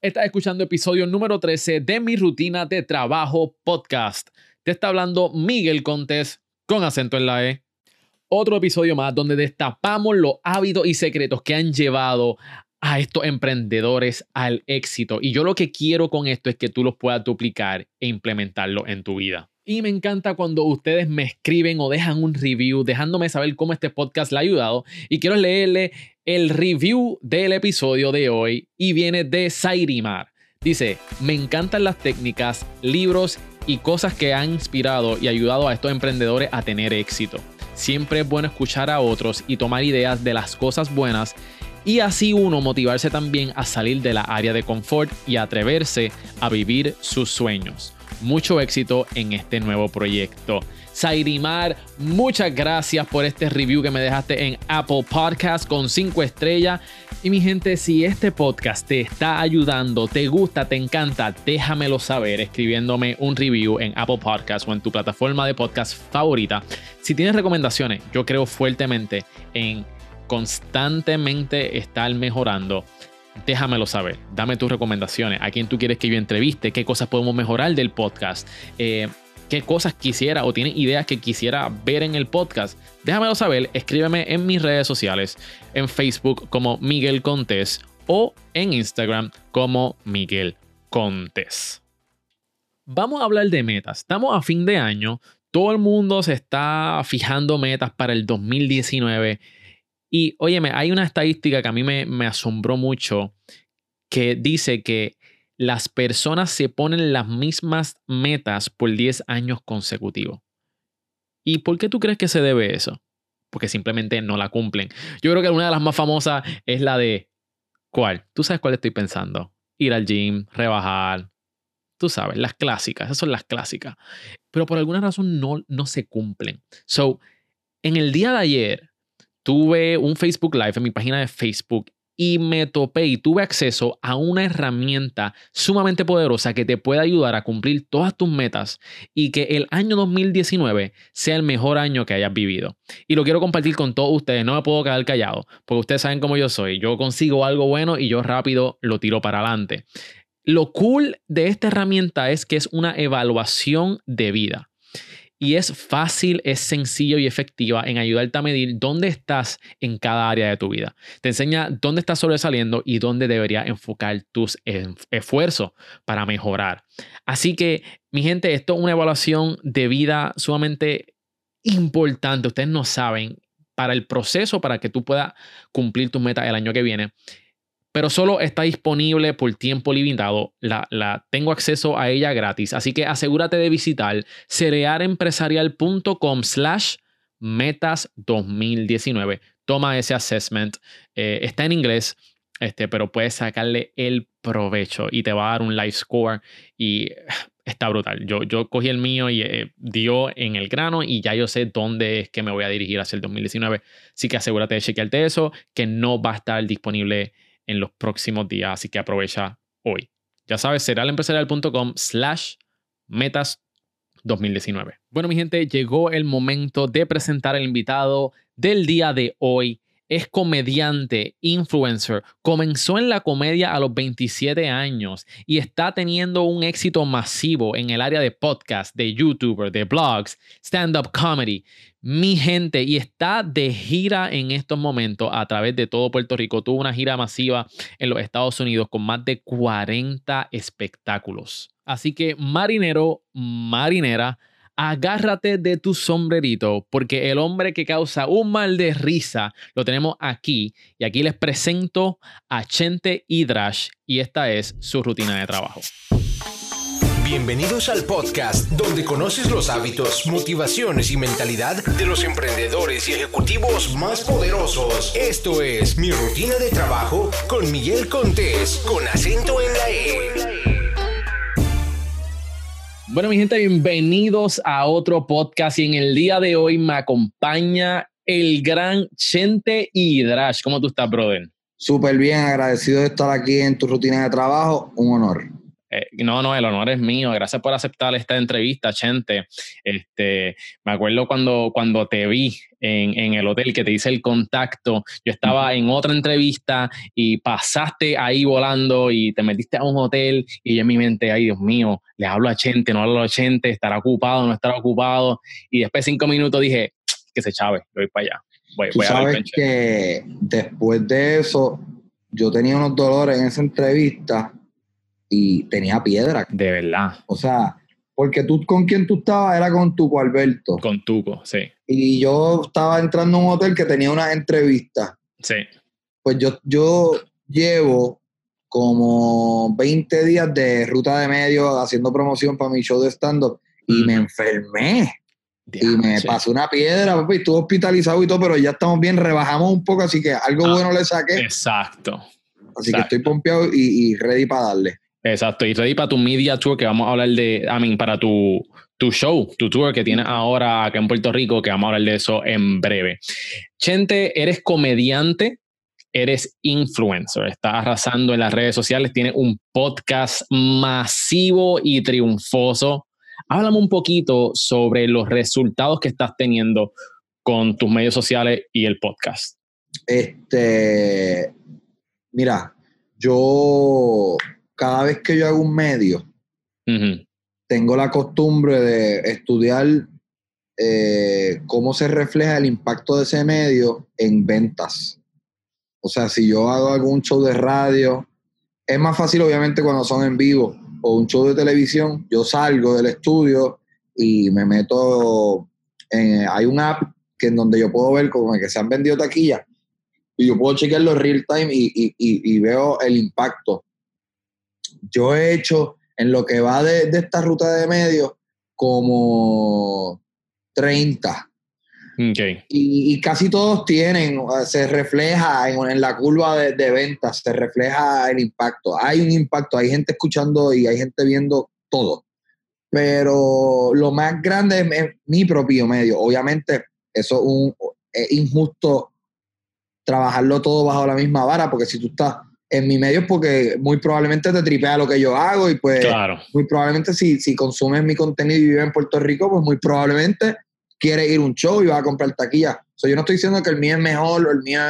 Estás escuchando episodio número 13 de mi rutina de trabajo podcast. Te está hablando Miguel Contés con acento en la E. Otro episodio más donde destapamos los hábitos y secretos que han llevado a estos emprendedores al éxito. Y yo lo que quiero con esto es que tú los puedas duplicar e implementarlo en tu vida. Y me encanta cuando ustedes me escriben o dejan un review dejándome saber cómo este podcast le ha ayudado. Y quiero leerle el review del episodio de hoy y viene de Sairimar. Dice, me encantan las técnicas, libros y cosas que han inspirado y ayudado a estos emprendedores a tener éxito. Siempre es bueno escuchar a otros y tomar ideas de las cosas buenas y así uno motivarse también a salir de la área de confort y atreverse a vivir sus sueños mucho éxito en este nuevo proyecto. Sairimar, muchas gracias por este review que me dejaste en Apple Podcast con 5 estrellas. Y mi gente, si este podcast te está ayudando, te gusta, te encanta, déjamelo saber escribiéndome un review en Apple Podcast o en tu plataforma de podcast favorita. Si tienes recomendaciones, yo creo fuertemente en constantemente estar mejorando déjamelo saber. Dame tus recomendaciones. A quién tú quieres que yo entreviste, qué cosas podemos mejorar del podcast, eh, qué cosas quisiera o tienes ideas que quisiera ver en el podcast. Déjamelo saber. Escríbeme en mis redes sociales, en Facebook como Miguel Contés o en Instagram como Miguel Contés. Vamos a hablar de metas. Estamos a fin de año. Todo el mundo se está fijando metas para el 2019 y óyeme, hay una estadística que a mí me, asombró mucho que dice que las personas se ponen las mismas metas por 10 años consecutivos. ¿Y por qué tú crees que se debe eso? Porque simplemente no la cumplen. Yo creo que una de las más famosas es la de ¿cuál? Tú sabes cuál estoy pensando. Ir al gym, rebajar. Tú sabes, las clásicas, esas son las clásicas. Pero por alguna razón no, no se cumplen. So, en el día de ayer, tuve un Facebook Live en mi página de Facebook y me topé y tuve acceso a una herramienta sumamente poderosa que te puede ayudar a cumplir todas tus metas y que el año 2019 sea el mejor año que hayas vivido. Y lo quiero compartir con todos ustedes, no me puedo quedar callado, porque ustedes saben cómo yo soy, yo consigo algo bueno y yo rápido lo tiro para adelante. Lo cool de esta herramienta es que es una evaluación de vida y es fácil, es sencillo y efectiva en ayudarte a medir dónde estás en cada área de tu vida. Te enseña dónde estás sobresaliendo y dónde deberías enfocar tus esfuerzos para mejorar. Así que, mi gente, esto es una evaluación de vida sumamente importante. Ustedes no saben para el proceso para que tú puedas cumplir tus metas el año que viene pero solo está disponible por tiempo limitado. La, tengo acceso a ella gratis, así que asegúrate de visitar cerealempresarial.com slash metas 2019. Toma ese assessment. Eh, está en inglés, este, pero puedes sacarle el provecho y te va a dar un live score y está brutal. Yo, yo cogí el mío y eh, dio en el grano y ya yo sé dónde es que me voy a dirigir hacia el 2019. Así que asegúrate de chequearte eso, que no va a estar disponible en los próximos días, así que aprovecha hoy. Ya sabes, será empresarial.com slash metas 2019. Bueno, mi gente, llegó el momento de presentar al invitado del día de hoy es comediante, influencer, comenzó en la comedia a los 27 años y está teniendo un éxito masivo en el área de podcast, de youtuber, de blogs, stand-up comedy. Mi gente, y está de gira en estos momentos a través de todo Puerto Rico. Tuvo una gira masiva en los Estados Unidos con más de 40 espectáculos. Así que marinero, marinera, agárrate de tu sombrerito, porque el hombre que causa un mal de risa lo tenemos aquí. Y aquí les presento a Chente Hidrash y esta es su rutina de trabajo. Bienvenidos al podcast donde conoces los hábitos, motivaciones y mentalidad de los emprendedores y ejecutivos más poderosos. Esto es mi rutina de trabajo con Miguel Contés, con acento en la E. Bueno, mi gente, bienvenidos a otro podcast y en el día de hoy me acompaña el gran Chente Hidrash. ¿Cómo tú estás, brother? Súper bien, agradecido de estar aquí en tu rutina de trabajo. Un honor. Eh, no, no, el honor es mío. Gracias por aceptar esta entrevista, Chente. Este, me acuerdo cuando, cuando te vi en, en el hotel que te hice el contacto. Yo estaba en otra entrevista y pasaste ahí volando y te metiste a un hotel y yo en mi mente, ay Dios mío, le hablo a Chente, no hablo a Chente, estará ocupado, no estará ocupado. Y después de cinco minutos dije, que se chave, voy para allá. Voy, Tú sabes que después de eso, yo tenía unos dolores en esa entrevista y tenía piedra. De verdad. O sea, porque tú con quien tú estabas era con Tuco Alberto. Con Tuco, sí. Y yo estaba entrando a un hotel que tenía una entrevista. Sí. Pues yo, yo llevo como 20 días de ruta de medio haciendo promoción para mi show de stand-up y me enfermé. y me pasó una piedra, papi, estuve hospitalizado y todo, pero ya estamos bien, rebajamos un poco, así que algo ah, bueno le saqué. Exacto. Así que estoy pompeado y, y ready para darle. Exacto, y ready para tu media tour, que vamos a hablar de, I mean, para tu, tu show, tu tour que tienes ahora acá en Puerto Rico, que vamos a hablar de eso en breve. Chente, eres comediante, eres influencer, estás arrasando en las redes sociales, tienes un podcast masivo y triunfoso. Háblame un poquito sobre los resultados que estás teniendo con tus medios sociales y el podcast. Este, mira, yo cada vez que yo hago un medio, tengo la costumbre de estudiar eh, cómo se refleja el impacto de ese medio en ventas. O sea, si yo hago algún show de radio, es más fácil obviamente cuando son en vivo o un show de televisión, yo salgo del estudio y me meto en, hay un app que en donde yo puedo ver como que se han vendido taquillas y yo puedo chequearlo real time y, y veo el impacto yo he hecho en lo que va de, esta ruta de medios como 30. Y, casi todos tienen, se refleja en, la curva de, ventas, se refleja el impacto. Hay un impacto, hay gente escuchando y hay gente viendo todo. Pero lo más grande es, mi propio medio. Obviamente, eso es injusto trabajarlo todo bajo la misma vara, porque si tú estás en mi medio porque muy probablemente te tripea lo que yo hago y pues muy probablemente si, si consumes mi contenido y vives en Puerto Rico, pues muy probablemente quieres ir a un show y vas a comprar taquilla. O sea, yo no estoy diciendo que el mío es mejor o el mío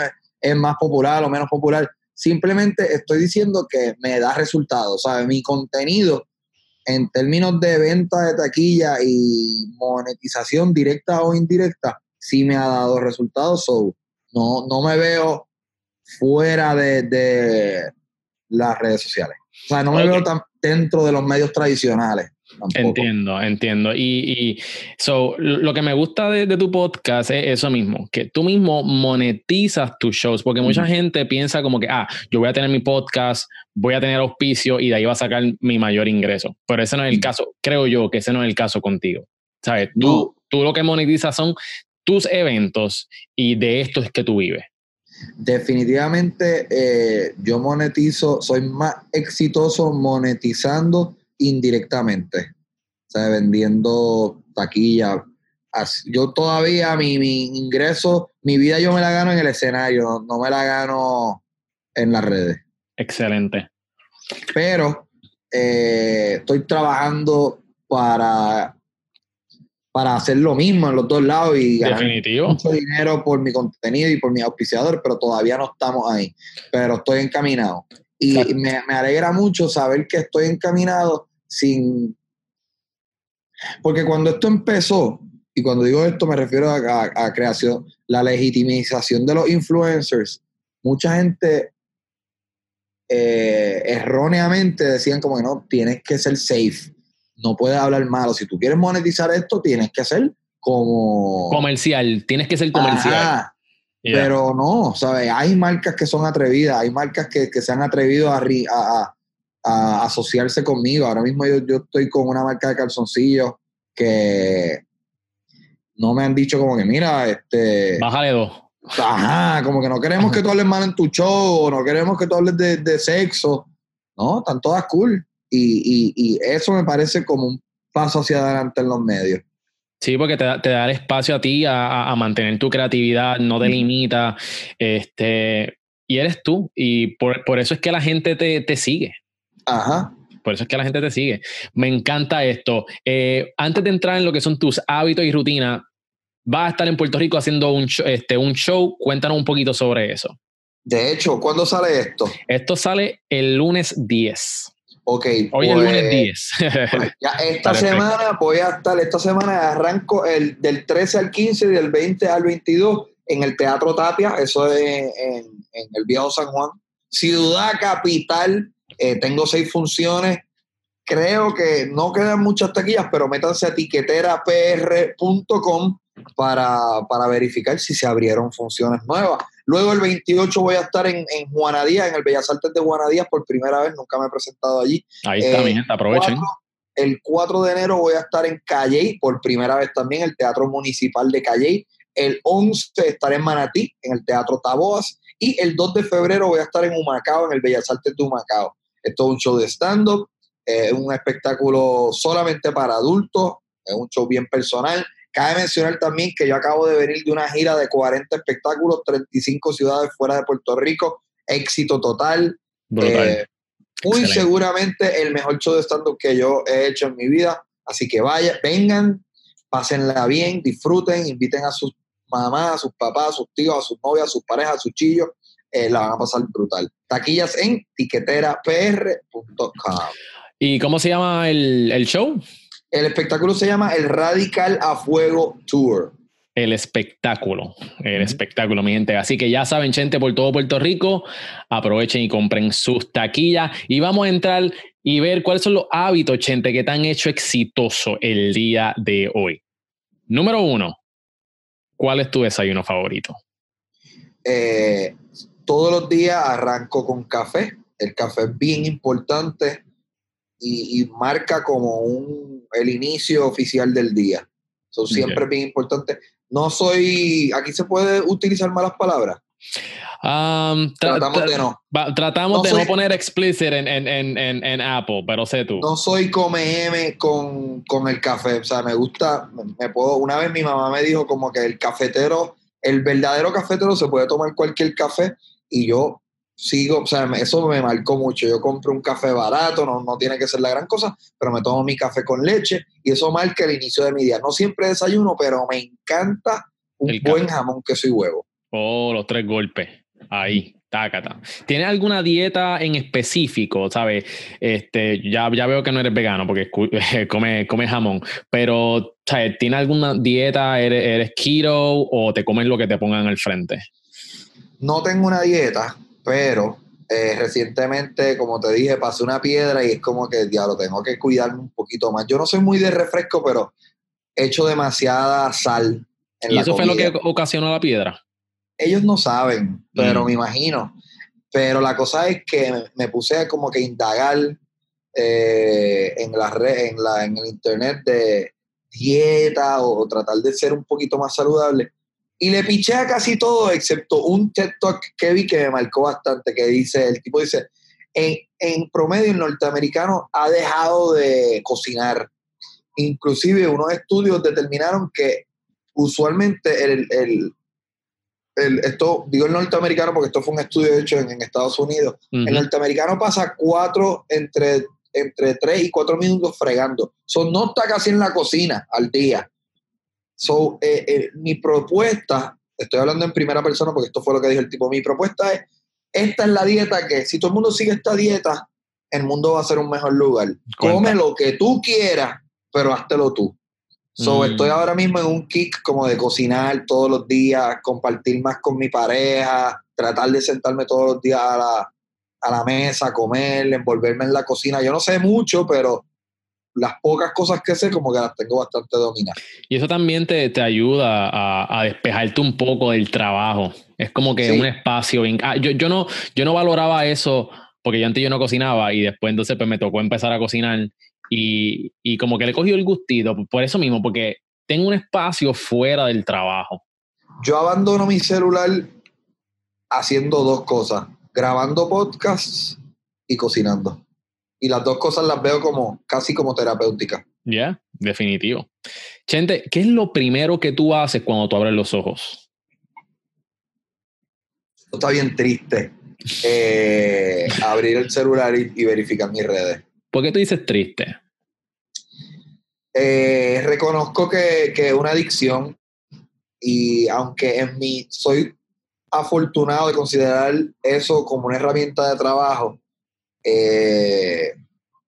es más popular o menos popular. Simplemente estoy diciendo que me da resultados. ¿sabes? Mi contenido en términos de venta de taquilla y monetización directa o indirecta, sí me ha dado resultados. So, no, no me veo fuera de, las redes sociales. O sea, no me veo tan dentro de los medios tradicionales. Entiendo, entiendo. Y, y so, lo que me gusta de, tu podcast es eso mismo, que tú mismo monetizas tus shows, porque mucha gente piensa como que, ah, yo voy a tener mi podcast, voy a tener auspicio y de ahí va a sacar mi mayor ingreso. Pero ese no es el caso, creo yo que ese no es el caso contigo. ¿Sabes? Tú, tú lo que monetizas son tus eventos y de esto es que tú vives. Definitivamente eh, yo monetizo, soy más exitoso monetizando indirectamente, o sea, vendiendo taquilla. Yo todavía mi, ingreso, mi vida yo me la gano en el escenario, no, me la gano en las redes. Excelente. Pero eh, estoy trabajando para para hacer lo mismo en los dos lados y ganar mucho dinero por mi contenido y por mi auspiciador, pero todavía no estamos ahí. Pero estoy encaminado. Y me, alegra mucho saber que estoy encaminado sin... Porque cuando esto empezó, y cuando digo esto me refiero a, creación, la legitimización de los influencers, mucha gente eh, erróneamente decían como que no, tienes que ser safe no puedes hablar malo. Si tú quieres monetizar esto, tienes que hacer como... Comercial, tienes que ser comercial. Pero no, ¿sabes? Hay marcas que son atrevidas, hay marcas que, se han atrevido a, a, asociarse conmigo. Ahora mismo yo, yo estoy con una marca de calzoncillos que no me han dicho como que, mira, este... Bájale dos. Ajá, como que no queremos que tú hables mal en tu show, no queremos que tú hables de, de sexo. No, están todas cool. Y, eso me parece como un paso hacia adelante en los medios. Sí, porque te da, te da el espacio a ti a, mantener tu creatividad, no te limita, este, y eres tú, y por, eso es que la gente te, sigue. Ajá. por eso es que la gente te sigue. Me encanta esto. Eh, antes de entrar en lo que son tus hábitos y rutinas, vas a estar en Puerto Rico haciendo un, este, un show. Cuéntanos un poquito sobre eso. De hecho, ¿cuándo sale esto? Esto sale el lunes 10. Ok. Hoy es el lunes 10. Pues, pues, ya esta semana voy a estar, esta semana arranco el del 13 al 15 y del 20 al 22 en el Teatro Tapia, eso es en, el Viejo San Juan. Ciudad capital, eh, tengo seis funciones. Creo que no quedan muchas taquillas, pero métanse a tiqueterapr.com para, para verificar si se abrieron funciones nuevas. Luego el 28 voy a estar en, en Juanadías, en el Bellas Artes de Juanadías por primera vez, nunca me he presentado allí. Ahí está, bien, aprovechen. el 4 de enero voy a estar en Calley, por primera vez también, el Teatro Municipal de Calley. El 11 estaré en Manatí, en el Teatro Taboas. Y el 2 de febrero voy a estar en Humacao, en el Bellas Artes de Humacao. Esto es un show de stand-up, es un espectáculo solamente para adultos, es un show bien personal. Cabe mencionar también que yo acabo de venir de una gira de 40 espectáculos, 35 ciudades fuera de Puerto Rico, éxito total. Eh, muy seguramente el mejor show de stand-up que yo he hecho en mi vida. Así que vaya, vengan, pásenla bien, disfruten, inviten a sus mamás, a sus papás, a sus tíos, a sus novias, a sus parejas, a sus chillos. Eh, la van a pasar brutal. Taquillas en tiqueterapr.com. ¿Y cómo se llama el, el show? El espectáculo se llama el Radical a Fuego Tour. El espectáculo, el espectáculo, mi gente. Así que ya saben, gente, por todo Puerto Rico, aprovechen y compren sus taquillas. Y vamos a entrar y ver cuáles son los hábitos, gente, que te han hecho exitoso el día de hoy. Número uno, ¿cuál es tu desayuno favorito? Eh, todos los días arranco con café. El café es bien importante y, marca como un, el inicio oficial del día. Son siempre bien importante. No soy, aquí se puede utilizar malas palabras. Um, tratamos de no. tratamos de no poner explicit en, en, en, en, Apple, pero sé tú. No soy come M con, con, el café. O sea, me gusta, me puedo. Una vez mi mamá me dijo como que el cafetero, el verdadero cafetero se puede tomar cualquier café y yo sigo, o sea, eso me marcó mucho. Yo compro un café barato, no, no tiene que ser la gran cosa, pero me tomo mi café con leche y eso marca el inicio de mi día. No siempre desayuno, pero me encanta un buen jamón, queso y huevo. Oh, los tres golpes. Ahí, tácata. ¿Tienes alguna dieta en específico? ¿Sabes? Este, ya, ya veo que no eres vegano porque comes come jamón, pero ¿sabes? ¿tienes alguna dieta? ¿Eres, ¿Eres keto o te comes lo que te pongan al frente? No tengo una dieta, pero eh, recientemente, como te dije, pasé una piedra y es como que, diablo, tengo que cuidarme un poquito más. Yo no soy muy de refresco, pero he hecho demasiada sal. En ¿Y eso fue lo que ocasionó la piedra? Ellos no saben, pero mm. me imagino. Pero la cosa es que me puse como que indagar eh, en, la red, en, la, en el internet de dieta o tratar de ser un poquito más saludable y le piché a casi todo, excepto un TED Talk que vi que me marcó bastante, que dice, el tipo dice, en, en promedio el norteamericano ha dejado de cocinar. Inclusive unos estudios determinaron que usualmente el, el, el, esto, digo el norteamericano porque esto fue un estudio hecho en, Estados Unidos, el norteamericano pasa cuatro, entre, entre tres y cuatro minutos fregando. Son no está casi en la cocina al día. So, eh, eh, mi propuesta, estoy hablando en primera persona porque esto fue lo que dijo el tipo, mi propuesta es, esta es la dieta que si todo el mundo sigue esta dieta, el mundo va a ser un mejor lugar. Come lo que tú quieras, pero háztelo tú. So, mm. Estoy ahora mismo en un kick como de cocinar todos los días, compartir más con mi pareja, tratar de sentarme todos los días a la, a la mesa, comer, envolverme en la cocina. Yo no sé mucho, pero las pocas cosas que sé como que las tengo bastante dominadas. Y eso también te, te ayuda a, a, despejarte un poco del trabajo. Es como que un espacio. Ah, yo, yo, no, yo no valoraba eso porque yo antes yo no cocinaba y después entonces pues me tocó empezar a cocinar y, y como que le cogió el gustito por eso mismo, porque tengo un espacio fuera del trabajo. Yo abandono mi celular haciendo dos cosas, grabando podcasts y cocinando y las dos cosas las veo como casi como terapéuticas. Ya, definitivo. Chente, ¿qué es lo primero que tú haces cuando tú abres los ojos? Está bien triste. Eh, abrir el celular y, verificar mis redes. ¿Por qué tú dices triste? Eh, reconozco que, es una adicción y aunque en mí soy afortunado de considerar eso como una herramienta de trabajo, eh,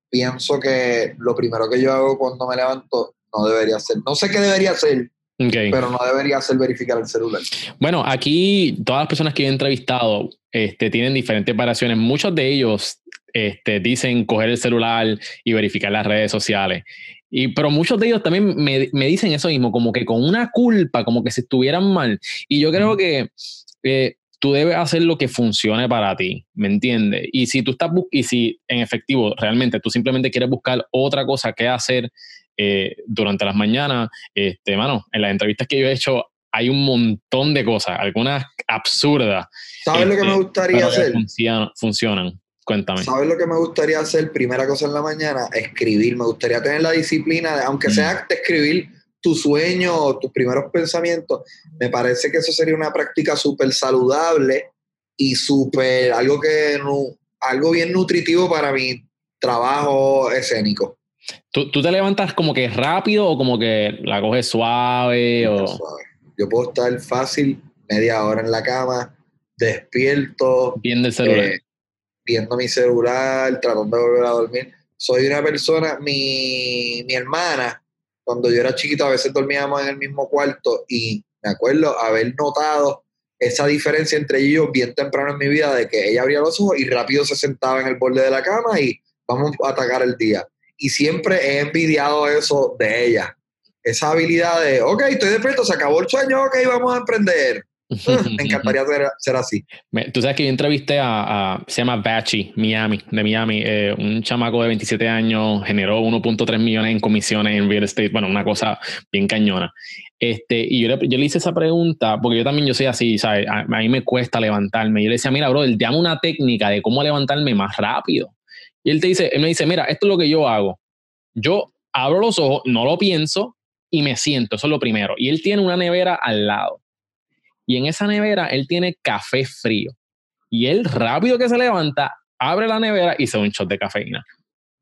pienso que lo primero que yo hago cuando me levanto no debería ser, no sé qué debería ser, pero no debería ser verificar el celular. Bueno, aquí todas las personas que he entrevistado este, tienen diferentes variaciones. Muchos de ellos este, dicen coger el celular y verificar las redes sociales. Y, pero muchos de ellos también me, me, dicen eso mismo, como que con una culpa, como que si estuvieran mal. Y yo creo que eh, tú debes hacer lo que funcione para ti, ¿me entiendes? Y si tú estás, y si en efectivo realmente tú simplemente quieres buscar otra cosa que hacer eh, durante las mañanas, este, mano, en las entrevistas que yo he hecho hay un montón de cosas, algunas absurdas. ¿Sabes lo que me este, gustaría hacer? funcionan. Cuéntame. ¿Sabes lo que me gustaría hacer? Primera cosa en la mañana, escribir. Me gustaría tener la disciplina, de, aunque mm. sea escribir tu sueño, tus primeros pensamientos. Me parece que eso sería una práctica súper saludable y súper, algo que, algo bien nutritivo para mi trabajo escénico. ¿Tú, ¿Tú, te levantas como que rápido o como que la coges suave? O... Yo puedo estar fácil media hora en la cama, despierto. Viendo el celular. Eh, viendo mi celular, tratando de volver a dormir. Soy una persona, mi, mi hermana, cuando yo era chiquito, a veces dormíamos en el mismo cuarto y me acuerdo haber notado esa diferencia entre ellos bien temprano en mi vida de que ella abría los ojos y rápido se sentaba en el borde de la cama y vamos a atacar el día. Y siempre he envidiado eso de ella. Esa habilidad de, ok, estoy despierto, se acabó el sueño, ok, vamos a emprender. Me encantaría ser, así. Tú sabes que yo entrevisté a, se llama Bachi, Miami, de Miami, eh, un chamaco de 27 años, generó 1.3 millones en comisiones en real estate, bueno, una cosa bien cañona. Este, y yo le, yo le hice esa pregunta, porque yo también yo soy así, ¿sabes? A, mí me cuesta levantarme. Y yo le decía, mira, bro, dame una técnica de cómo levantarme más rápido. Y él te dice, él me dice, mira, esto es lo que yo hago. Yo abro los ojos, no lo pienso y me siento, eso es lo primero. Y él tiene una nevera al lado y en esa nevera él tiene café frío. Y él rápido que se levanta, abre la nevera y se da un shot de cafeína.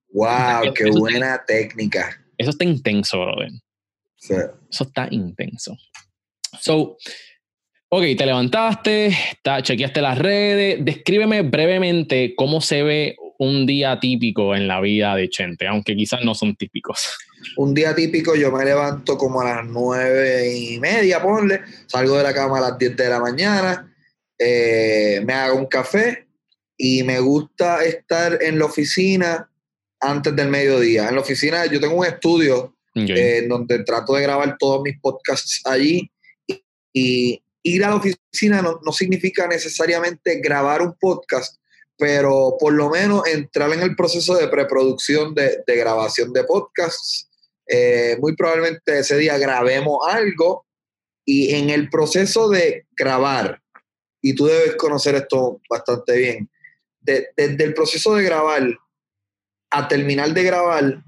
¡Wow! ¡Qué buena técnica! Eso está intenso, brother. Sí. Eso está intenso. So, ok, te levantaste, chequeaste las redes. Descríbeme brevemente cómo se ve un día típico en la vida de Chente, aunque quizás no son típicos. Un día típico yo me levanto como a las nueve y media, ponle, salgo de la cama a las 10 de la mañana, eh, me hago un café y me gusta estar en la oficina antes del mediodía. En la oficina yo tengo un estudio eh, donde trato de grabar todos mis podcasts allí y, ir a la oficina no, no significa necesariamente grabar un podcast, pero por lo menos entrar en el proceso de preproducción de, de grabación de podcasts. Eh, muy probablemente ese día grabemos algo y en el proceso de grabar, y tú debes conocer esto bastante bien, desde el proceso de grabar a terminar de grabar,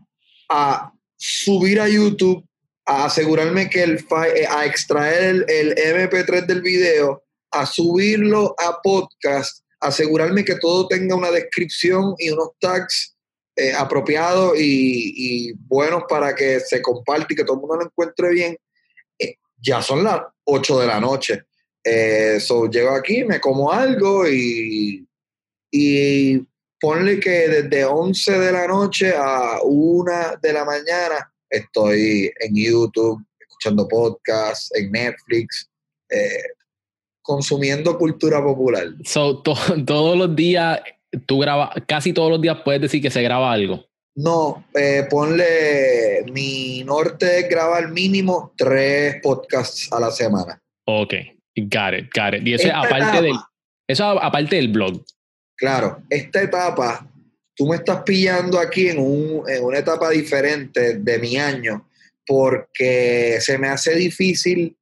a subir a YouTube, a asegurarme que el eh, a extraer el, el MP3 del video, a subirlo a podcast, asegurarme que todo tenga una descripción y unos tags eh, apropiados y, buenos para que se comparte y que todo el mundo lo encuentre bien, eh, ya son las 8 de la noche. Eh, llego aquí, me como algo y, y ponle que desde 11 de la noche a 1 de la mañana estoy en YouTube, escuchando podcasts, en Netflix. Eh, consumiendo cultura popular. So, todos los días, tú grabas, casi todos los días puedes decir que se graba algo. No, eh, ponle, mi norte es grabar mínimo tres podcasts a la semana. Ok, got it, got it. Y eso aparte del, eso aparte del blog. Claro, esta etapa, tú me estás pillando aquí en, un, en una etapa diferente de mi año, porque se me hace difícil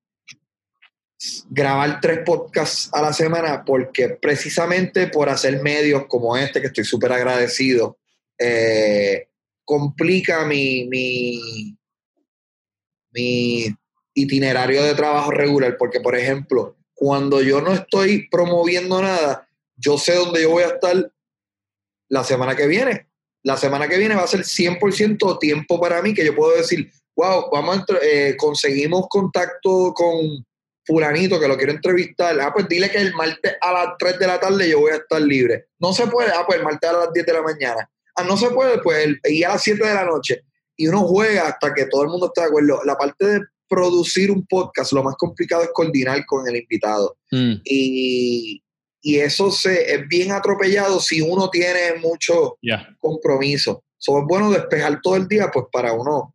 grabar tres podcasts a la semana porque precisamente por hacer medios como este, que estoy súper agradecido, eh, complica mi, mi, mi itinerario de trabajo regular. Porque, por ejemplo, cuando yo no estoy promoviendo nada, yo sé dónde yo voy a estar la semana que viene, la semana que viene va a ser 100% tiempo para mí, que yo puedo decir, wow, vamos a eh, conseguimos contacto con fulanito que lo quiero entrevistar. Ah, pues dile que el martes a las 3 de la tarde yo voy a estar libre. No se puede, ah, pues el martes a las 10 de la mañana. Ah, no se puede, pues el, y a las 7 de la noche. Y uno juega hasta que todo el mundo esté de acuerdo. La parte de producir un podcast, lo más complicado es coordinar con el invitado. Mm. Y, y, eso se, es bien atropellado si uno tiene mucho compromiso. So, es bueno despejar todo el día, pues para uno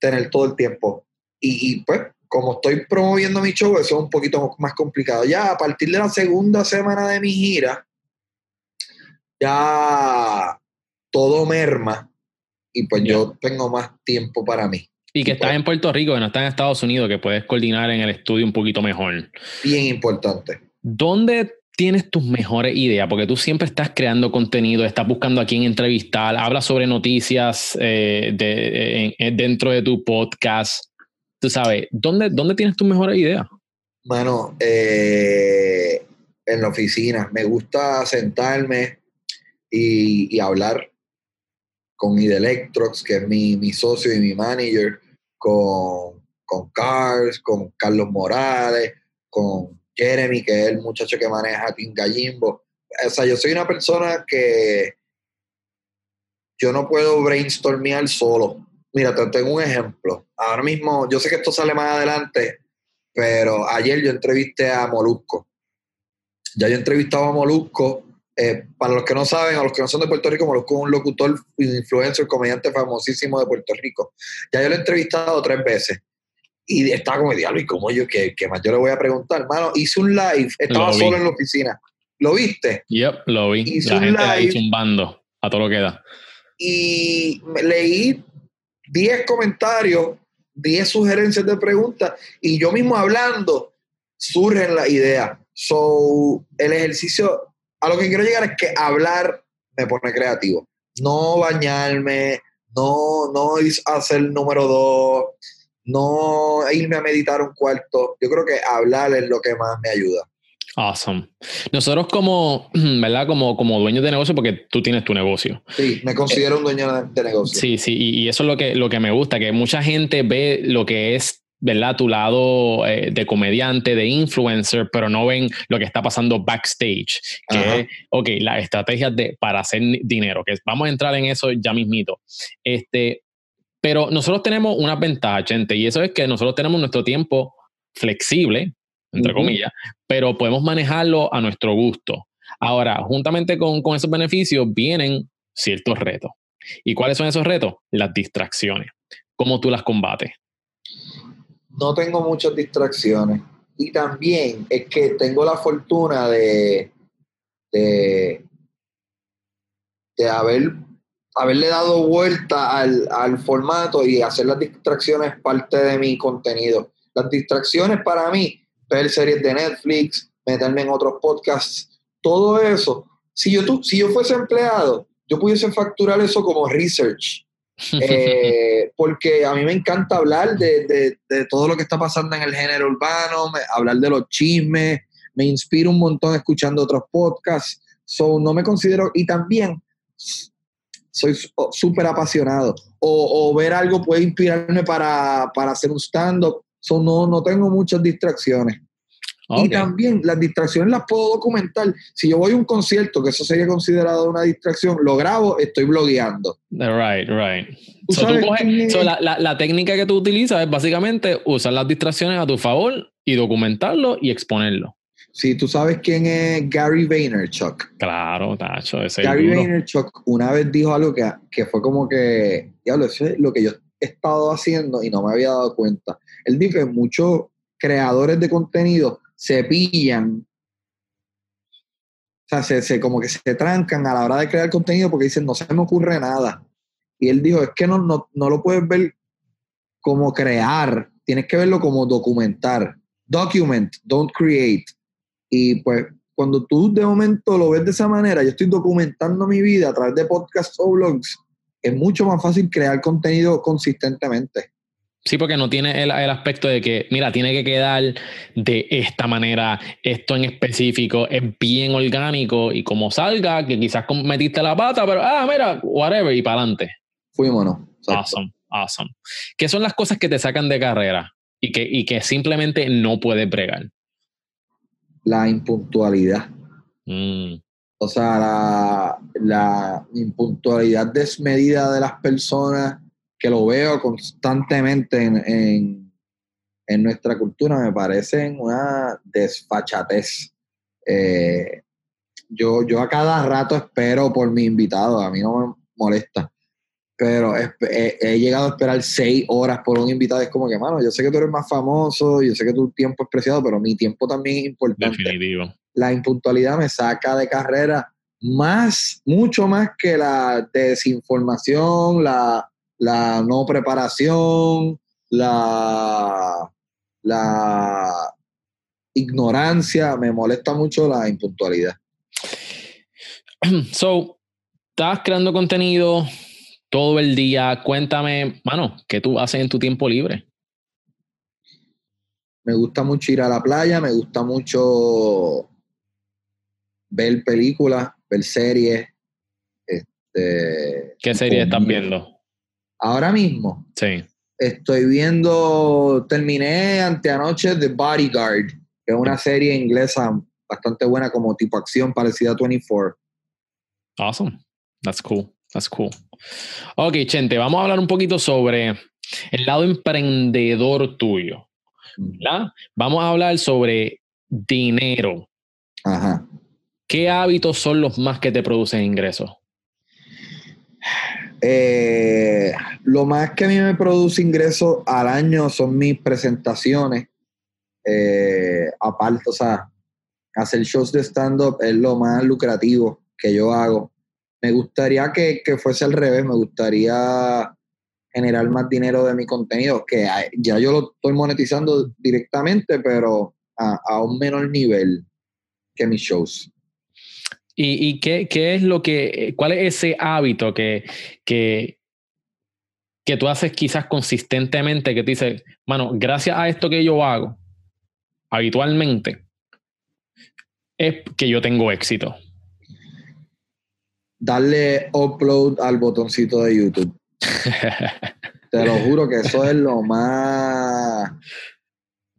tener todo el tiempo. Y, pues, como estoy promoviendo mi show, eso es un poquito más complicado. Ya a partir de la segunda semana de mi gira, ya todo merma y pues yo tengo más tiempo para mí. Y que estás en Puerto Rico, que no estás en Estados Unidos, que puedes coordinar en el estudio un poquito mejor. Bien importante. ¿Dónde tienes tus mejores ideas? Porque tú siempre estás creando contenido, estás buscando a quién entrevistar, hablas sobre noticias eh, de, dentro de tu podcast. Tú sabes, ¿dónde, dónde tienes tus mejores ideas? Bueno, eh, en la oficina. Me gusta sentarme y, y hablar con Electrox, que es mi, mi, socio y mi manager, con, con Cars, con Carlos Morales, con Jeremy, que es el muchacho que maneja Team Gallimbo. O sea, yo soy una persona que yo no puedo brainstormear solo. Mira, te tengo un ejemplo. Ahora mismo, yo sé que esto sale más adelante, pero ayer yo entrevisté a Molusco. Ya yo entrevistaba a Molusco eh, para los que no saben, a los que no son de Puerto Rico, Molusco es un locutor, influencer, comediante famosísimo de Puerto Rico. Ya yo lo he entrevistado tres veces. Y estaba como diablo, ¿y cómo yo? ¿Qué, más yo le voy a preguntar? Hermano, hice un live, estaba solo en la oficina. ¿Lo viste? Yep, lo vi. Hice la gente live, hizo un bando a todo lo que da. Y leí 10 comentarios, 10 sugerencias de preguntas, y yo mismo hablando, surgen la idea. So, el ejercicio a lo que quiero llegar es que hablar me pone creativo. No bañarme, no, no hacer número dos, no irme a meditar un cuarto. Yo creo que hablar es lo que más me ayuda. Awesome. Nosotros como, ¿verdad? Como, como dueños de negocio, porque tú tienes tu negocio. Sí, me considero un dueño de negocio. Sí, sí, y, y, eso es lo que, lo que me gusta, que mucha gente ve lo que es ¿verdad? Tu lado eh, de comediante, de influencer, pero no ven lo que está pasando backstage, que es, ok, las estrategias de, para hacer dinero, que vamos a entrar en eso ya mismito. Este, pero nosotros tenemos una ventaja, gente, y eso es que nosotros tenemos nuestro tiempo flexible, entre comillas, pero podemos manejarlo a nuestro gusto. Ahora, juntamente con, con esos beneficios vienen ciertos retos. ¿Y cuáles son esos retos? Las distracciones. ¿Cómo tú las combates? no tengo muchas distracciones. Y también es que tengo la fortuna de, de, haber, haberle dado vuelta al, al formato y hacer las distracciones parte de mi contenido. Las distracciones para mí, ver series de Netflix, meterme en otros podcasts, todo eso. Si yo, si yo fuese empleado, yo pudiese facturar eso como research eh, porque a mí me encanta hablar de, todo lo que está pasando en el género urbano, hablar de los chismes, me inspiro un montón escuchando otros podcasts, so, no me considero, y también soy súper apasionado, o, ver algo puede inspirarme para, hacer un stand-up, so, no, no tengo muchas distracciones. Y también las distracciones las puedo documentar. Si yo voy a un concierto, que eso sería considerado una distracción, lo grabo, estoy blogueando. Right, right. la, la, técnica que tú utilizas es básicamente usar las distracciones a tu favor y documentarlo y exponerlo. Sí, tú sabes quién es Gary Vaynerchuk. Claro, Tacho, ese Gary Vaynerchuk una vez dijo algo que, que fue como que, diablo, eso es lo que yo he estado haciendo y no me había dado cuenta. Él dijo que muchos creadores de contenido se pillan, o sea, se, como que se trancan a la hora de crear contenido porque dicen, no se me ocurre nada. Y él dijo, es que no, no, no lo puedes ver como crear, tienes que verlo como documentar. Document, don't create. Y pues cuando tú de momento lo ves de esa manera, yo estoy documentando mi vida a través de podcasts o blogs, es mucho más fácil crear contenido consistentemente. Sí, porque no tiene el, aspecto de que, mira, tiene que quedar de esta manera, esto en específico es bien orgánico y como salga, que quizás metiste la pata, pero, ah, mira, whatever, y para adelante. Fuimos, Awesome, awesome. ¿Qué son las cosas que te sacan de carrera y que, y que simplemente no puedes bregar? La impuntualidad. Mm. O sea, la, la impuntualidad desmedida de las personas que lo veo constantemente en, nuestra cultura, me parecen una desfachatez. Eh, yo, yo a cada rato espero por mi invitado, a mí no me molesta, pero he, llegado a esperar seis horas por un invitado. Es como que, mano, yo sé que tú eres más famoso, yo sé que tu tiempo es preciado, pero mi tiempo también es importante. Definitivo. La impuntualidad me saca de carrera más, mucho más que la desinformación, la, la no preparación, la, la ignorancia, me molesta mucho la impuntualidad. So, estás creando contenido todo el día. Cuéntame, mano, ¿qué tú haces en tu tiempo libre? Me gusta mucho ir a la playa, me gusta mucho ver películas, ver series. Este, ¿Qué serie estás viendo? Ahora mismo. Sí. Estoy viendo, terminé anteanoche The Bodyguard, que es una serie inglesa bastante buena como tipo acción parecida a 24. Awesome. That's cool. That's cool. Ok, Chente, vamos a hablar un poquito sobre el lado emprendedor tuyo. ¿verdad? Vamos a hablar sobre dinero. Ajá. ¿Qué hábitos son los más que te producen ingresos? Eh, lo más que a mí me produce ingresos al año son mis presentaciones. Eh, aparte, o sea, hacer shows de stand-up es lo más lucrativo que yo hago. Me gustaría que, fuese al revés, me gustaría generar más dinero de mi contenido, que ya yo lo estoy monetizando directamente, pero a, un menor nivel que mis shows. ¿Y, qué, es lo que, cuál es ese hábito que, que, que tú haces quizás consistentemente, que te dice, mano, gracias a esto que yo hago habitualmente, es que yo tengo éxito? Darle upload al botoncito de YouTube. Te lo juro que eso es lo más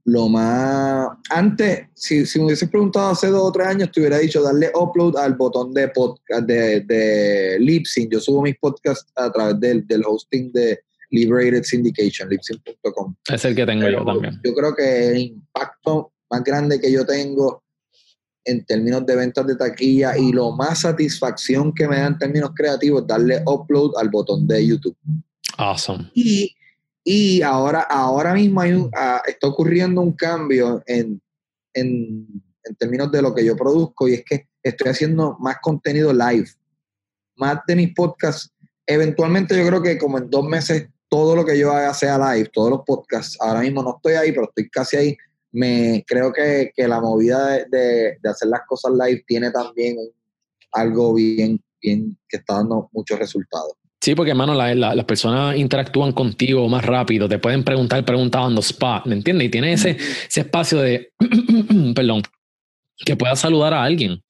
lo más... Antes, si, si me hubieses preguntado hace dos o tres años, te hubiera dicho darle upload al botón de podcast de, de Lipsync. Yo subo mis podcasts a través del, del hosting de Liberated Syndication, lipsync.com. Es el que tengo yo también. Yo creo que el impacto más grande que yo tengo en términos de ventas de taquilla y lo más satisfacción que me da en términos creativos, darle upload al botón de YouTube. Awesome. Y y ahora, ahora mismo hay un, ah, está ocurriendo un cambio en, en, en, términos de lo que yo produzco y es que estoy haciendo más contenido live. Más de mis podcasts. Eventualmente yo creo que como en dos meses todo lo que yo haga sea live, todos los podcasts. Ahora mismo no estoy ahí, pero estoy casi ahí. Me creo que, que la movida de, de, de, hacer las cosas live tiene también algo bien, bien que está dando muchos resultados. Sí, porque, hermano, las personas interactúan contigo más rápido, te pueden preguntar preguntando spot, ¿me entiendes? Y tiene ese, ese espacio de, perdón, que puedas saludar a alguien.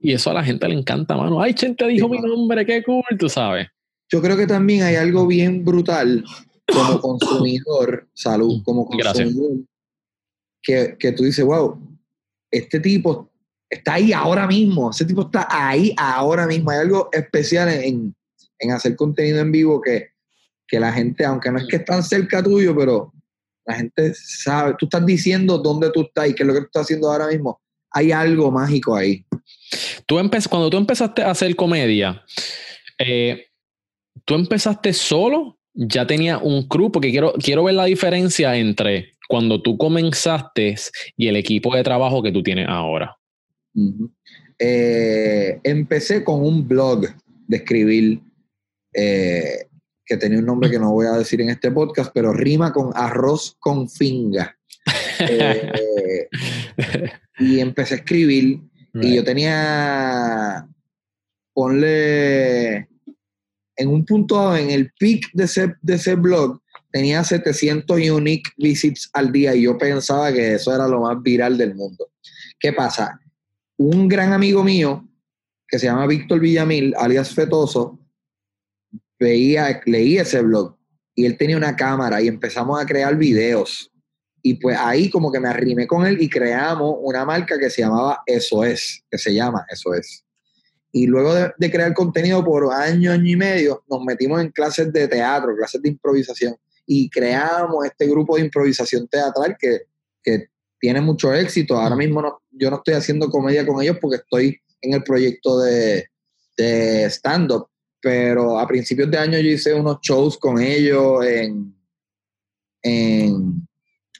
Y eso a la gente le encanta, mano. Ay, gente dijo mi nombre, qué cool, tú sabes. Yo creo que también hay algo bien brutal como consumidor, salud, como consumidor, que, que tú dices, wow, este tipo está ahí ahora mismo, ese tipo está ahí ahora mismo. Hay algo especial en, en hacer contenido en vivo que, la gente, aunque no es que están cerca tuyo, pero la gente sabe, tú estás diciendo dónde tú estás y qué es lo que tú estás haciendo ahora mismo. Hay algo mágico ahí. Tú cuando tú empezaste a hacer comedia, eh, ¿tú empezaste solo? ¿Ya tenía un crew? Porque quiero, quiero ver la diferencia entre cuando tú comenzaste y el equipo de trabajo que tú tienes ahora. Eh, empecé con un blog de escribir eh, que tenía un nombre que no voy a decir en este podcast, pero rima con arroz con finga. Eh, y empecé a escribir y yo tenía, ponle, en un punto, en el peak de ese, de ese blog, tenía 700 unique visits al día y yo pensaba que eso era lo más viral del mundo. ¿Qué pasa? Un gran amigo mío que se llama Víctor Villamil, alias Fetoso, veía, leía ese blog y él tenía una cámara y empezamos a crear videos. Y pues ahí como que me arrimé con él y creamos una marca que se llamaba Eso Es, que se llama Eso Es. Y luego de, crear contenido por año, año y medio, nos metimos en clases de teatro, clases de improvisación y creamos este grupo de improvisación teatral que, que tiene mucho éxito. Ahora mismo no, yo no estoy haciendo comedia con ellos porque estoy en el proyecto de, de stand-up, pero a principios de año yo hice unos shows con ellos en, en,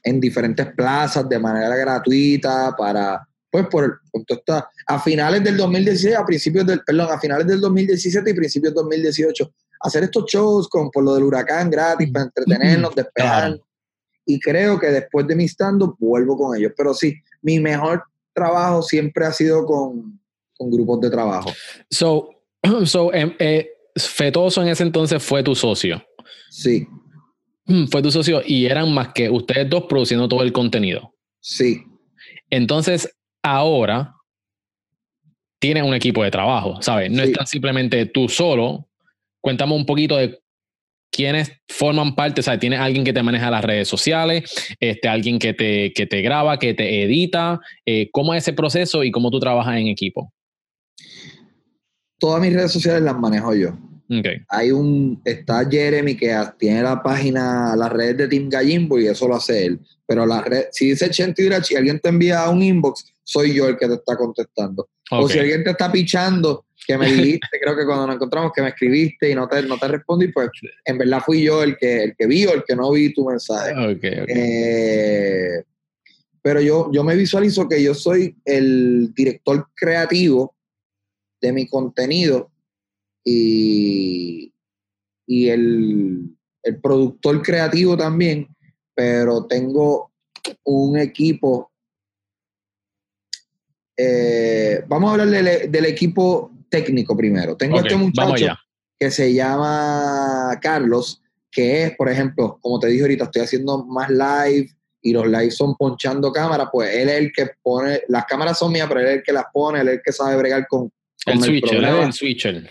en diferentes plazas de manera gratuita para, pues por, está, a finales del 2016, a principios del, perdón, a finales del 2017 y principios del 2018, hacer estos shows con por lo del huracán gratis para entretenernos, despejar. Y creo que después de mi stand-up vuelvo con ellos. Pero sí, mi mejor trabajo siempre ha sido con, con grupos de trabajo. So, so em, eh, Fetoso en ese entonces fue tu socio. Sí. Mm, fue tu socio y eran más que ustedes dos produciendo todo el contenido. Sí. Entonces, ahora tienes un equipo de trabajo, ¿sabes? No estás simplemente tú solo. Cuéntame un poquito de quiénes forman parte, o sea, tienes alguien que te maneja las redes sociales, este, alguien que te, que te graba, que te edita, eh, ¿cómo es ese proceso y cómo tú trabajas en equipo? Todas mis redes sociales las manejo yo. Hay un, está Jeremy que tiene la página, las redes de Team Gallimbo y eso lo hace él. Pero la red, si dice Chente y alguien te envía un inbox, soy yo el que te está contestando. O si alguien te está pichando, que me dijiste, creo que cuando nos encontramos, que me escribiste y no te, no te respondí, pues en verdad fui yo el que, el que vi o el que no vi tu mensaje. Eh, pero yo, yo me visualizo que yo soy el director creativo de mi contenido y, y el, el productor creativo también, pero tengo un equipo eh, vamos a hablar del, equipo técnico primero. Tengo este muchacho que se llama Carlos, que es, por ejemplo, como te dije ahorita, estoy haciendo más live y los live son ponchando cámaras, pues él es el que pone, las cámaras son mías, pero él es el que las pone, él es el que sabe bregar con, el, switcher, el switcher.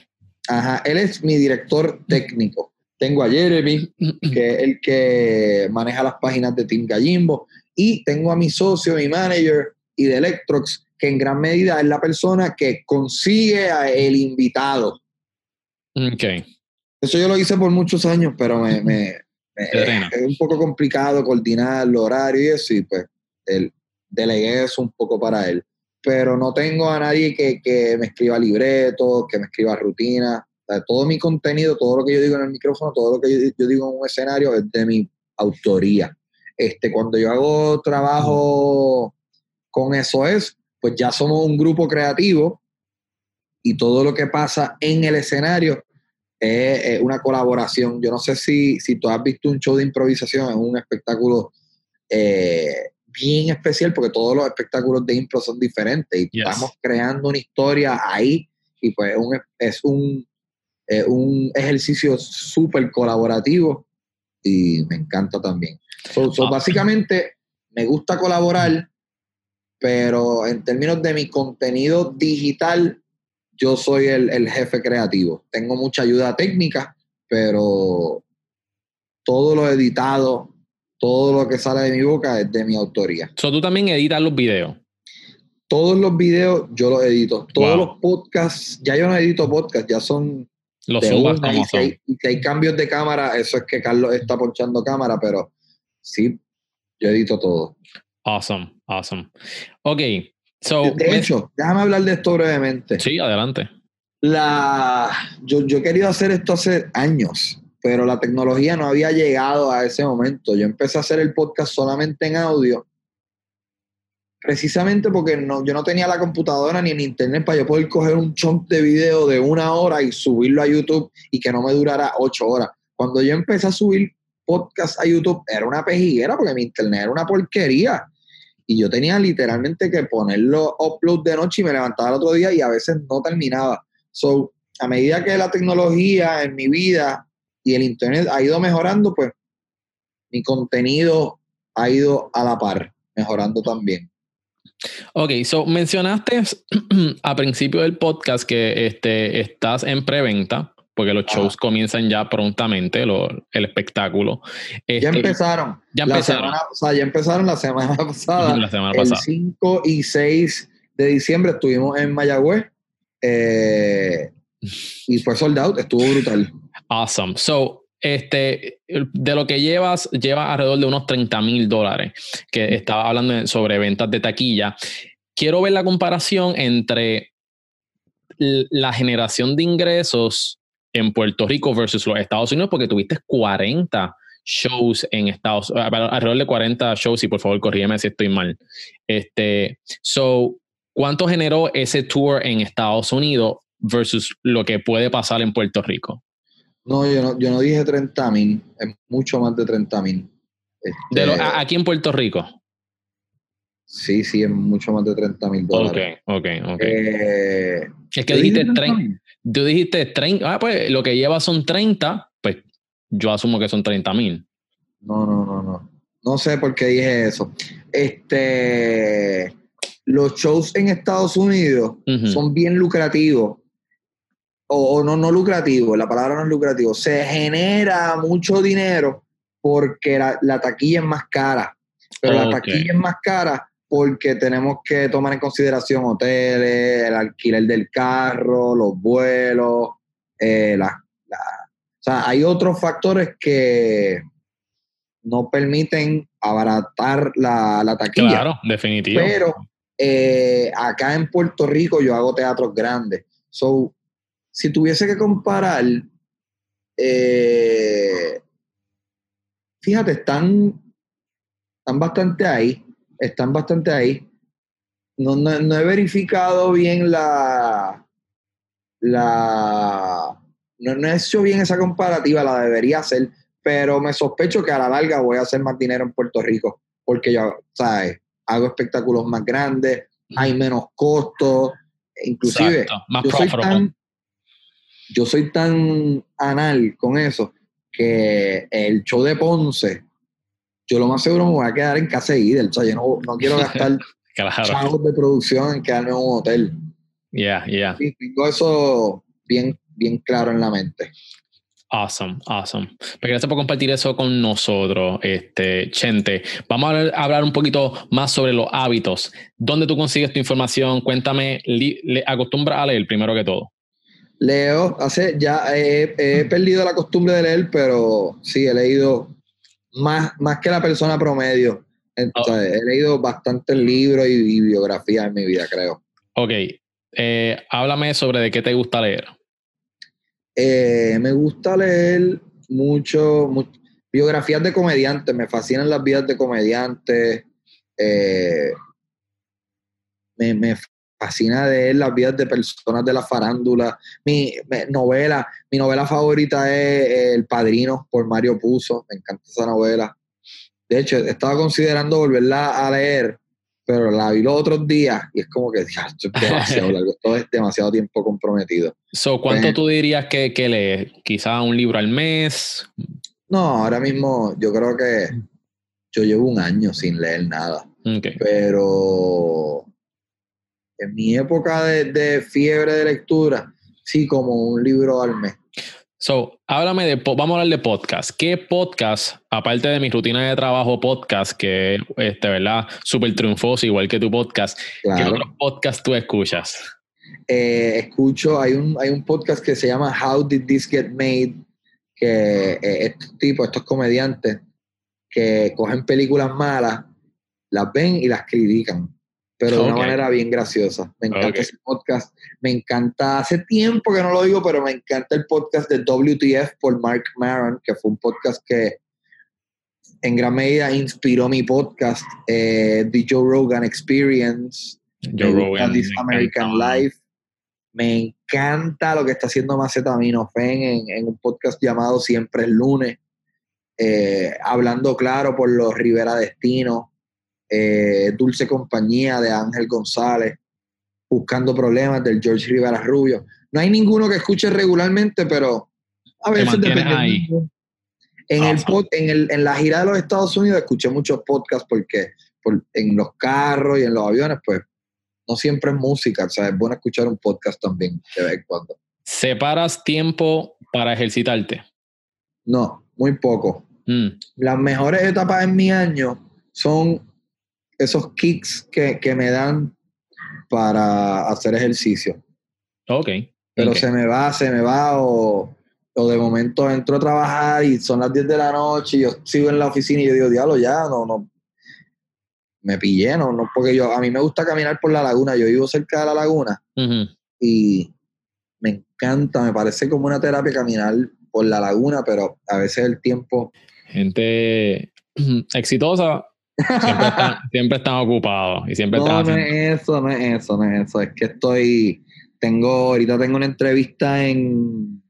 Ajá, él es mi director técnico. Tengo a Jeremy, que es el que maneja las páginas de Team Gallimbo, y tengo a mi socio, mi manager y de Electrox, que en gran medida es la persona que consigue a el invitado. Ok. Eso yo lo hice por muchos años, pero me, es un poco complicado coordinar el horario y eso, y pues el, delegué eso un poco para él. Pero no tengo a nadie que, que me escriba libretos, que me escriba rutina. todo mi contenido, todo lo que yo digo en el micrófono, todo lo que yo, yo, digo en un escenario es de mi autoría. Este, cuando yo hago trabajo con eso es, pues ya somos un grupo creativo y todo lo que pasa en el escenario es, una colaboración. Yo no sé si, si tú has visto un show de improvisación, es un espectáculo eh, bien especial porque todos los espectáculos de impro son diferentes y estamos creando una historia ahí y pues es un, un ejercicio súper colaborativo y me encanta también. Ah. Básicamente me gusta colaborar pero en términos de mi contenido digital, yo soy el, jefe creativo. Tengo mucha ayuda técnica, pero todo lo editado, todo lo que sale de mi boca es de mi autoría. So, ¿Tú también editas los videos? Todos los videos yo los edito. Todos los podcasts, ya yo no edito podcasts, ya son los de una, y, si hay, y si hay cambios de cámara, eso es que Carlos está ponchando cámara, pero sí, yo edito todo. Awesome, awesome. Ok, so. De hecho, déjame hablar de esto brevemente. Sí, adelante. La, yo, yo he querido hacer esto hace años, pero la tecnología no había llegado a ese momento. Yo empecé a hacer el podcast solamente en audio, precisamente porque no, yo no tenía la computadora ni el internet para yo poder coger un chunk de video de una hora y subirlo a YouTube y que no me durara ocho horas. Cuando yo empecé a subir podcast a YouTube, era una pejiguera porque mi internet era una porquería y yo tenía literalmente que ponerlo upload de noche y me levantaba el otro día y a veces no terminaba. So, a medida que la tecnología en mi vida y el internet ha ido mejorando, pues mi contenido ha ido a la par, mejorando también. Ok, so mencionaste a principio del podcast que este, estás en preventa, porque los shows comienzan ya prontamente, el espectáculo. ya este, empezaron. Ya empezaron. o sea, ya empezaron la semana pasada. La semana pasada. El 5 y 6 de diciembre estuvimos en Mayagüez. Eh, y fue sold out, estuvo brutal. Awesome. So, este, de lo que llevas, lleva alrededor de unos 30 mil dólares, que estaba hablando sobre ventas de taquilla. Quiero ver la comparación entre la generación de ingresos en Puerto Rico versus los Estados Unidos, porque tuviste 40 shows en Estados Unidos, alrededor de 40 shows, y por favor corrígeme si estoy mal. Este, so, ¿cuánto generó ese tour en Estados Unidos versus lo que puede pasar en Puerto Rico? No, yo no, yo no dije 30 mil, es mucho más de 30 mil. Este, ¿Aquí en Puerto Rico? Sí, sí, es mucho más de 30 mil dólares. Ok, ok, ok. Eh, es que dijiste 30. Tú dijiste 30. Ah, pues lo que lleva son 30, pues yo asumo que son 30 mil. No, no, no, no. No sé por qué dije eso. Este. Los shows en Estados Unidos son bien lucrativos o, no, no lucrativo, la palabra no es lucrativo, se genera mucho dinero porque la, taquilla es más cara. Pero la taquilla es más cara porque tenemos que tomar en consideración hoteles, el alquiler del carro, los vuelos, eh, la, o sea, hay otros factores que no permiten abaratar la, la taquilla. Claro, definitivo. Pero eh, acá en Puerto Rico yo hago teatros grandes. So, si tuviese que comparar, eh, fíjate, están, están bastante ahí, están bastante ahí. No, he verificado bien la, la, no, he hecho bien esa comparativa, la debería hacer, pero me sospecho que a la larga voy a hacer más dinero en Puerto Rico, porque yo, ¿sabes? Hago espectáculos más grandes, hay menos costos, inclusive yo soy tan, yo soy tan anal con eso que el show de Ponce, yo lo más seguro me voy a quedar en casa de Idel. O sea, yo no, quiero gastar chavos de producción en quedarme en un hotel. Ya, ya. Y tengo eso bien, bien claro en la mente. Awesome, awesome. Pues gracias por compartir eso con nosotros, este, Chente. Vamos a hablar un poquito más sobre los hábitos. ¿Dónde tú consigues tu información? Cuéntame, acostumbra a leer primero que todo. Leo, hace, ya he, perdido la costumbre de leer, pero sí, he leído más, más que la persona promedio. Entonces, He leído bastantes libros y, biografías en mi vida, creo. Ok. Eh, háblame sobre de qué te gusta leer. Eh, me gusta leer mucho, biografías de comediantes. Me fascinan las vidas de comediantes. Eh, me, me, fascina de las vidas de personas de la farándula. Mi, novela, mi novela favorita es El Padrino por Mario Puzo, me encanta esa novela. De hecho, estaba considerando volverla a leer, pero la vi los otros días y es como que esto es demasiado largo, todo es demasiado tiempo comprometido. So, ¿Cuánto pues tú dirías que, que lees? ¿Quizá un libro al mes? No, ahora mismo yo creo que yo llevo un año sin leer nada. Pero en mi época de, fiebre de lectura, sí, como un libro al mes. So, háblame de, vamos a hablar de podcast. ¿Qué podcast, aparte de mi rutina de trabajo podcast, que este, ¿verdad? Súper triunfoso, igual que tu podcast, ¿qué otros podcasts tú escuchas? Eh, escucho, hay un, hay un podcast que se llama How Did This Get Made, que eh, estos tipos, estos comediantes, que cogen películas malas, las ven y las critican pero de una manera bien graciosa. Me encanta ese podcast. Me encanta, hace tiempo que no lo digo, pero me encanta el podcast de WTF por Mark Maron, que fue un podcast que en gran medida inspiró mi podcast, eh, The Joe Rogan Experience, Joe Rogan, This American Life. Me encanta lo que está haciendo Macetaminofen en, en un podcast llamado Siempre el lunes, eh, hablando claro por los Rivera Destino eh, Dulce Compañía de Ángel González, Buscando Problemas del George Rivera Rubio. No hay ninguno que escuche regularmente, pero a veces dependiendo. En, el, en, el, en la gira de los Estados Unidos escuché muchos podcasts porque en los carros y en los aviones, pues no siempre es música, o sea, es bueno escuchar un podcast también de vez en cuando. ¿Separas tiempo para ejercitarte? No, muy poco. Mm. Las mejores etapas en mi año son esos kicks que, que me dan para hacer ejercicio. Ok. Pero se me va, se me va o, o, de momento entro a trabajar y son las 10 de la noche y yo sigo en la oficina y yo digo, diablo, ya, no, no, me pillé, no, no, porque yo, a mí me gusta caminar por la laguna, yo vivo cerca de la laguna y me encanta, me parece como una terapia caminar por la laguna, pero a veces el tiempo... Gente exitosa siempre están, ocupados y siempre no, no es eso, no es eso, no es eso, es que estoy, tengo, ahorita tengo una entrevista en,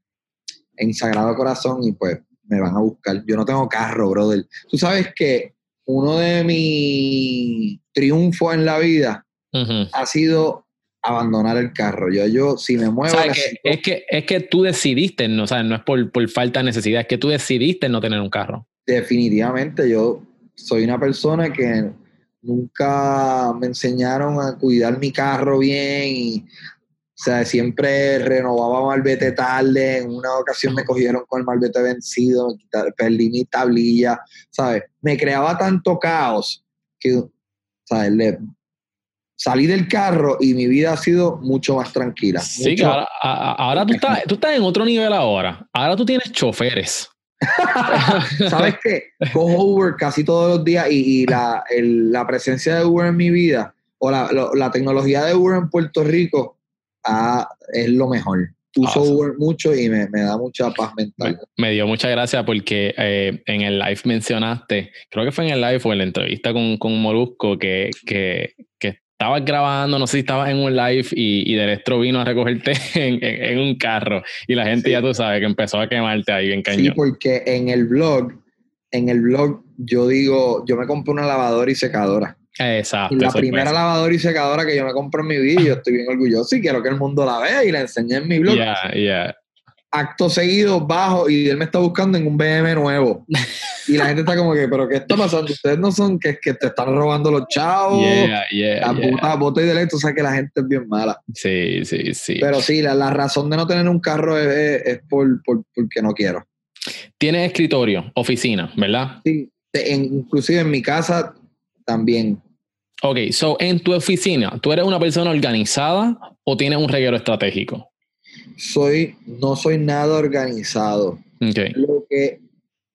en Sagrado Corazón y pues me van a buscar. Yo no tengo carro, brother. Tú sabes que uno de mis triunfos en la vida ha sido abandonar el carro. Yo, yo si me muevo... es, que, es que tú decidiste, no, o no es por, por, falta de necesidad, es que tú decidiste no tener un carro. Definitivamente, yo soy una persona que nunca me enseñaron a cuidar mi carro bien y o sea, siempre renovaba malvete tarde. En una ocasión me cogieron con el malvete vencido, perdí mi tablilla, ¿sabes? Me creaba tanto caos que, ¿sabes? salí del carro y mi vida ha sido mucho más tranquila. Sí, ahora, ahora tú, estás, tú estás en otro nivel ahora. Ahora tú tienes choferes. ¿Sabes qué? Cojo Uber casi todos los días y, la, la, presencia de Uber en mi vida o la, la, tecnología de Uber en Puerto Rico es lo mejor. Uso Uber mucho y me, da mucha paz mental. Me, dio muchas gracias porque eh, en el live mencionaste, creo que fue en el live o en la entrevista con, con Molusco, que, que, que estabas grabando, no sé si estabas en un live y, y Delestro vino a recogerte en, un carro y la gente ya tú sabes que empezó a quemarte ahí bien cañón. Sí, porque en el blog, en el blog yo digo, yo me compré una lavadora y secadora. Exacto. la primera lavadora y secadora que yo me compro en mi vida, yo estoy bien orgulloso y quiero que el mundo la vea y la enseñé en mi blog. Acto seguido, bajo y él me está buscando en un BM nuevo. Y la gente está como que, ¿pero qué está pasando? Ustedes no son que, que te están robando los chavos. Yeah, la puta voto y derecho, o sea que la gente es bien mala. Sí, sí, sí. Pero sí, la, la razón de no tener un carro es, es, por, por, porque no quiero. Tienes escritorio, oficina, ¿verdad? Sí, inclusive en mi casa también. Ok, so en tu oficina, ¿tú eres una persona organizada o tienes un reguero estratégico? Soy, no soy nada organizado. Okay. Lo que,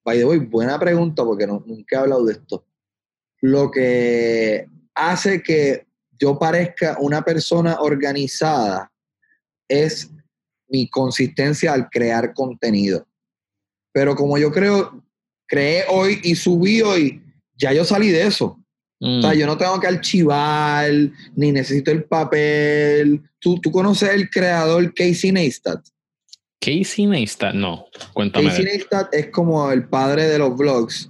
by the way, buena pregunta porque no, nunca he hablado de esto. Lo que hace que yo parezca una persona organizada es mi consistencia al crear contenido. Pero como yo creo, creé hoy y subí hoy, ya yo salí de eso. O sea, mm. yo no tengo que archivar, ni necesito el papel. ¿Tú, tú conoces el creador Casey Neistat? Casey Neistat, no. Cuéntame. Casey Neistat es como el padre de los vlogs.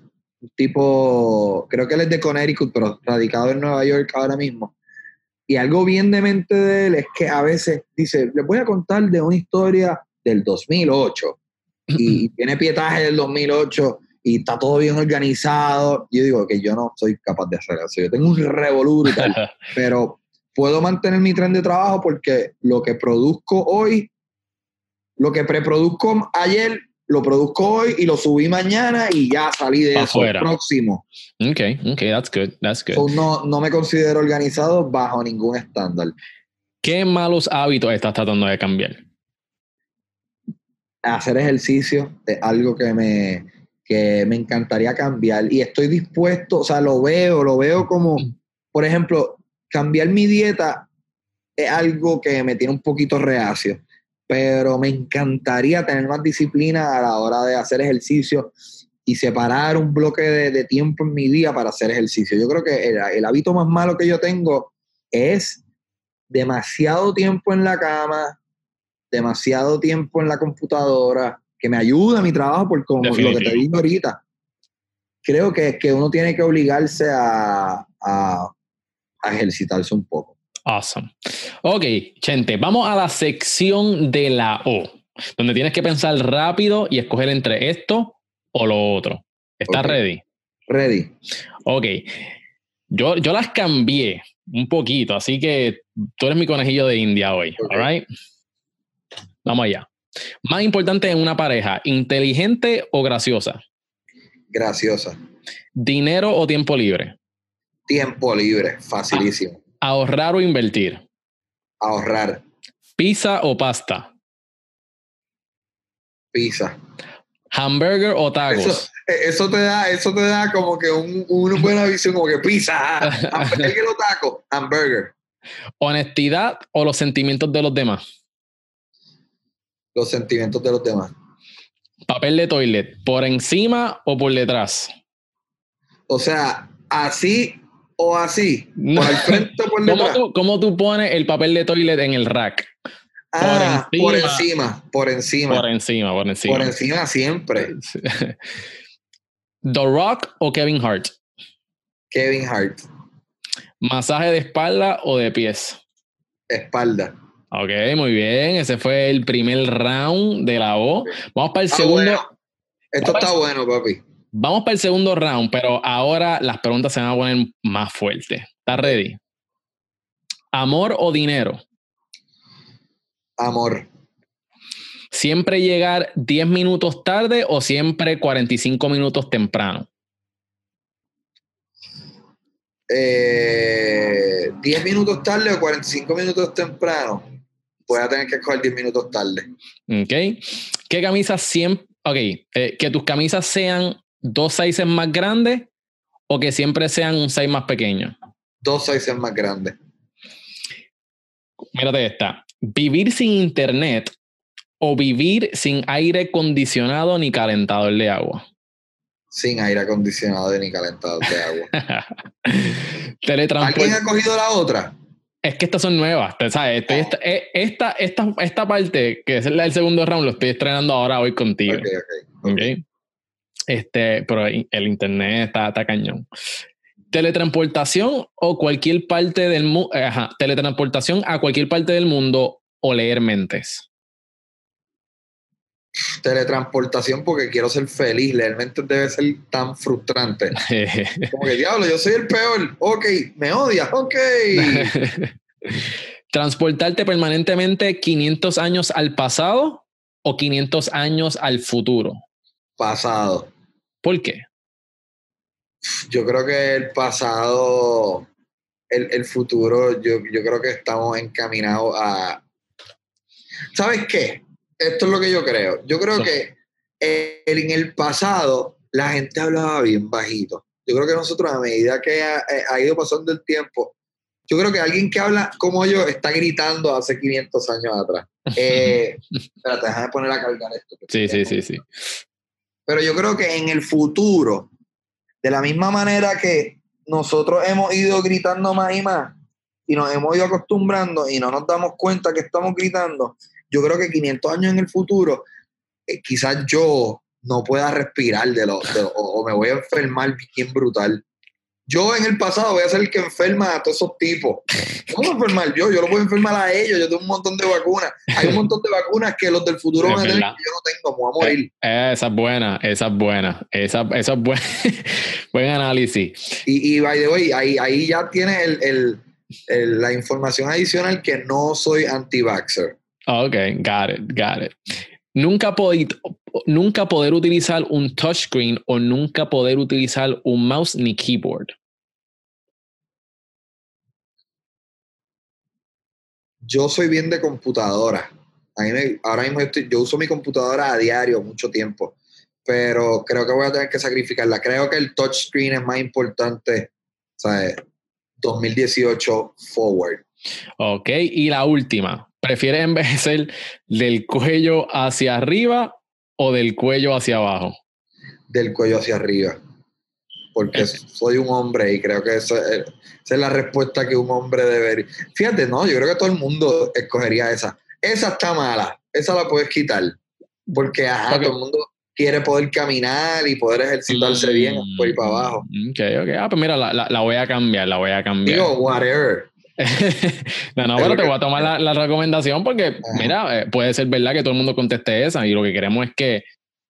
Tipo, creo que él es de Connecticut, pero radicado en Nueva York ahora mismo. Y algo bien de mente de él es que a veces dice, les voy a contar de una historia del 2008. Y tiene pietaje del 2008 y está todo bien organizado. Yo digo que yo no soy capaz de hacer eso. Yo tengo un revolú pero puedo mantener mi tren de trabajo porque lo que produzco hoy, lo que preproduzco ayer, lo produzco hoy y lo subí mañana y ya salí de eso próximo. Ok, ok, that's good, that's good. no, no me considero organizado bajo ningún estándar. ¿Qué malos hábitos estás tratando de cambiar? Hacer ejercicio es algo que me, que me encantaría cambiar y estoy dispuesto, o sea, lo veo, lo veo como, por ejemplo, cambiar mi dieta es algo que me tiene un poquito reacio, pero me encantaría tener más disciplina a la hora de hacer ejercicio y separar un bloque de, tiempo en mi día para hacer ejercicio. Yo creo que el, el hábito más malo que yo tengo es demasiado tiempo en la cama, demasiado tiempo en la computadora, que me ayuda a mi trabajo, por como lo que te digo ahorita. Creo que, que uno tiene que obligarse a, a, ejercitarse un poco. Awesome. Ok, gente, vamos a la sección de la O, donde tienes que pensar rápido y escoger entre esto o lo otro. ¿Estás ready? Ready. Ok. Yo, yo las cambié un poquito, así que tú eres mi conejillo de India hoy. All Vamos allá. Más importante en una pareja, inteligente o graciosa. Graciosa. Dinero o tiempo libre. Tiempo libre, facilísimo. ahorrar o invertir. Ahorrar. Pizza o pasta. Pizza. Hamburger o tacos. Eso, te da, eso te da como que un, una buena visión, como que pizza. Hamburger o taco. Hamburger. Honestidad o los sentimientos de los demás. Los sentimientos de los demás. Papel de toilet, ¿por encima o por detrás? O sea, así o así. Por el frente o por detrás. ¿Cómo tú, pones el papel de toilet en el rack? Ah, por encima, por encima. Por encima, por encima. Por encima siempre. ¿The Rock o Kevin Hart? Kevin Hart. ¿Masaje de espalda o de pies? Espalda. Ok, muy bien. Ese fue el primer round de la O. Vamos para el segundo. Esto está bueno, papi. Vamos para el segundo round, pero ahora las preguntas se van a poner más fuertes. ¿Estás ready? ¿Amor o dinero? Amor. ¿Siempre llegar 10 minutos tarde o siempre 45 minutos temprano? Eh, 10 minutos tarde o 45 minutos temprano. Voy a tener que coger 10 minutos tarde. Ok. ¿Qué camisas siempre... Ok, eh, que tus camisas sean dos sizes más grandes o que siempre sean un size más pequeño? Dos sizes más grandes. Mírate esta. Vivir sin internet o vivir sin aire acondicionado ni calentador de agua. Sin aire acondicionado ni calentador de agua. ¿Alguien ha cogido la otra? Es que estas son nuevas, ¿sabes? Oh. Eh, esta, esta, esta, parte, que es del segundo round, lo estoy estrenando ahora hoy contigo. Okay, Este, pero el internet está, está cañón. Teletransportación o cualquier parte del mundo, eh, teletransportación a cualquier parte del mundo o leer mentes teletransportación porque quiero ser feliz. Realmente debe ser tan frustrante. Como que diablo, yo soy el peor. Ok, me odias, ok. ¿Transportarte permanentemente 500 años al pasado o 500 años al futuro? Pasado. ¿Por qué? Yo creo que el pasado, el, el futuro, yo, yo creo que estamos encaminados a... ¿Sabes qué? Esto es lo que yo creo. Yo creo que en el pasado la gente hablaba bien bajito. Yo creo que nosotros a medida que ha, eh, ido pasando el tiempo, yo creo que alguien que habla como yo está gritando hace 500 años atrás. Eh, espérate, déjame poner a cargar esto. Sí, sí, sí, sí. Pero yo creo que en el futuro, de la misma manera que nosotros hemos ido gritando más y más y nos hemos ido acostumbrando y no nos damos cuenta que estamos gritando, yo creo que 500 años en el futuro, eh, quizás yo no pueda respirar de lo, o, me voy a enfermar bien brutal. Yo en el pasado voy a ser el que enferma a todos esos tipos. ¿Cómo enfermar yo? Yo lo puedo enfermar a ellos. Yo tengo un montón de vacunas. Hay un montón de vacunas que los del futuro van a tener que yo no tengo. Me voy a morir. Eh, esa es buena, esa es buena. Esa, esa es buena. Buen análisis. Y, y by the way, ahí, ahí ya tienes el, el, la información adicional que no soy anti-vaxxer. Ok, got it, got it. Nunca, nunca poder utilizar un touchscreen o nunca poder utilizar un mouse ni keyboard. Yo soy bien de computadora. ahora mismo yo uso mi computadora a diario mucho tiempo, pero creo que voy a tener que sacrificarla. Creo que el touchscreen es más importante, ¿sabes? 2018 forward. Ok, y la última. ¿Prefieres envejecer del cuello hacia arriba o del cuello hacia abajo? Del cuello hacia arriba. Porque soy un hombre y creo que esa es, la respuesta que un hombre debería. Fíjate, no, yo creo que todo el mundo escogería esa. Esa está mala, esa la puedes quitar. Porque ajá, todo el mundo quiere poder caminar y poder ejercitarse bien por ir para abajo. Ok, ok. Ah, pues mira, la, la, voy a cambiar, la voy a cambiar. Digo, whatever. no, no, pero te voy a tomar la, recomendación porque, mira, eh, puede ser verdad que todo el mundo conteste esa y lo que queremos es que,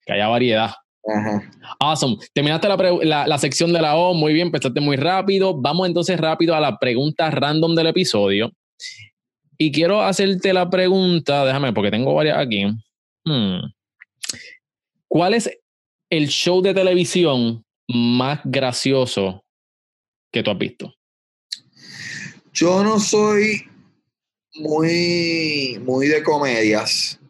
haya variedad. Ajá. Awesome. Terminaste la, la, sección de la O, muy bien, empezaste muy rápido. Vamos entonces rápido a la pregunta random del episodio. Y quiero hacerte la pregunta, déjame, porque tengo varias aquí. Hmm. ¿Cuál es el show de televisión más gracioso que tú has visto? Yo no soy muy, muy de comedias,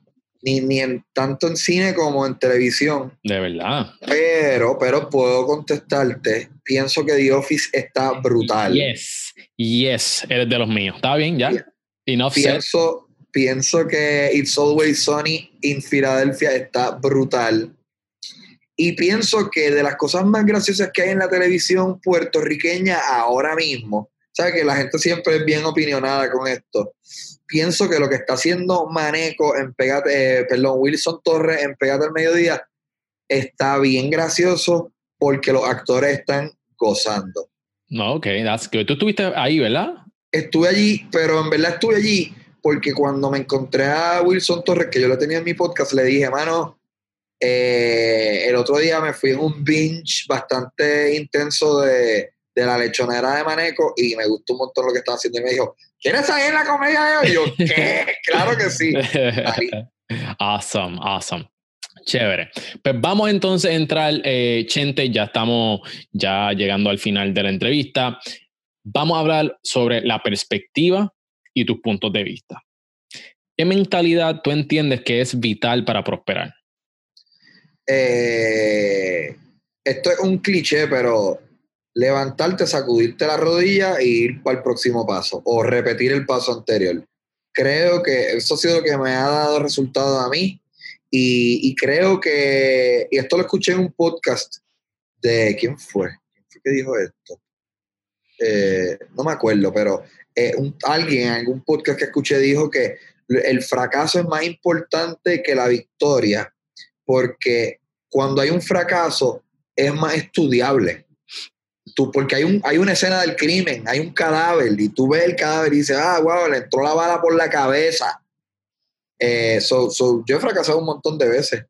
ni, ni en, tanto en cine como en televisión. De verdad. Pero, pero puedo contestarte. Pienso que The Office está brutal. Yes, yes, eres de los míos. Está bien, ya. Enough pienso, pienso que It's Always Sunny in Philadelphia está brutal. Y pienso que de las cosas más graciosas que hay en la televisión puertorriqueña ahora mismo, sabes que la gente siempre es bien opinionada con esto. Pienso que lo que está haciendo Maneco en Pegate, eh, perdón, Wilson Torres en Pegate al Mediodía está bien gracioso porque los actores están gozando. No, ok, that's good. Tú estuviste ahí, ¿verdad? Estuve allí, pero en verdad estuve allí porque cuando me encontré a Wilson Torres, que yo lo tenía en mi podcast, le dije, mano, eh, el otro día me fui en un binge bastante intenso de, la lechonera de Maneco y me gustó un montón lo que estaba haciendo. Y me dijo, ¿quieres salir en la comedia de hoy? Y yo, ¿qué? claro que sí. awesome, awesome. Chévere. Pues vamos entonces a entrar, eh, Chente, ya estamos ya llegando al final de la entrevista. Vamos a hablar sobre la perspectiva y tus puntos de vista. ¿Qué mentalidad tú entiendes que es vital para prosperar? Eh, esto es un cliché, pero levantarte, sacudirte la rodilla e ir para el próximo paso o repetir el paso anterior. Creo que eso ha sido lo que me ha dado resultado a mí y, creo que, y esto lo escuché en un podcast de, ¿quién fue? ¿Quién fue que dijo esto? Eh, no me acuerdo, pero eh, alguien en algún podcast que escuché dijo que el fracaso es más importante que la victoria porque cuando hay un fracaso es más estudiable. Tú, porque hay, un, hay una escena del crimen, hay un cadáver, y tú ves el cadáver y dices, ah, wow, le entró la bala por la cabeza. Eh, yo he fracasado un montón de veces.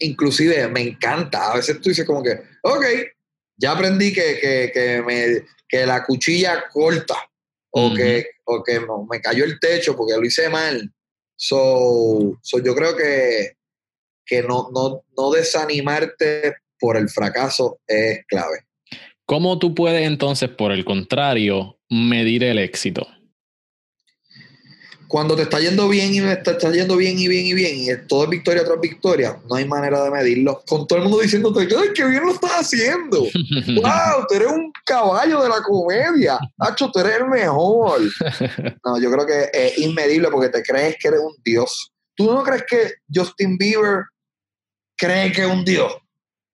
Inclusive me encanta. A veces tú dices como que, ok, ya aprendí que, me, que la cuchilla corta o, que, o que me cayó el techo porque lo hice mal. So, yo creo que que no, no, no desanimarte por el fracaso es clave. ¿Cómo tú puedes entonces, por el contrario, medir el éxito? Cuando te está yendo bien y me está, yendo bien y bien y bien, y todo es victoria tras victoria, no hay manera de medirlo. Con todo el mundo diciéndote, ¡ay, qué bien lo estás haciendo! ¡Wow! Tú eres un caballo de la comedia. ¡Hacho, tú eres el mejor! No, yo creo que es inmedible porque te crees que eres un dios. ¿Tú no crees que Justin Bieber cree que es un dios. O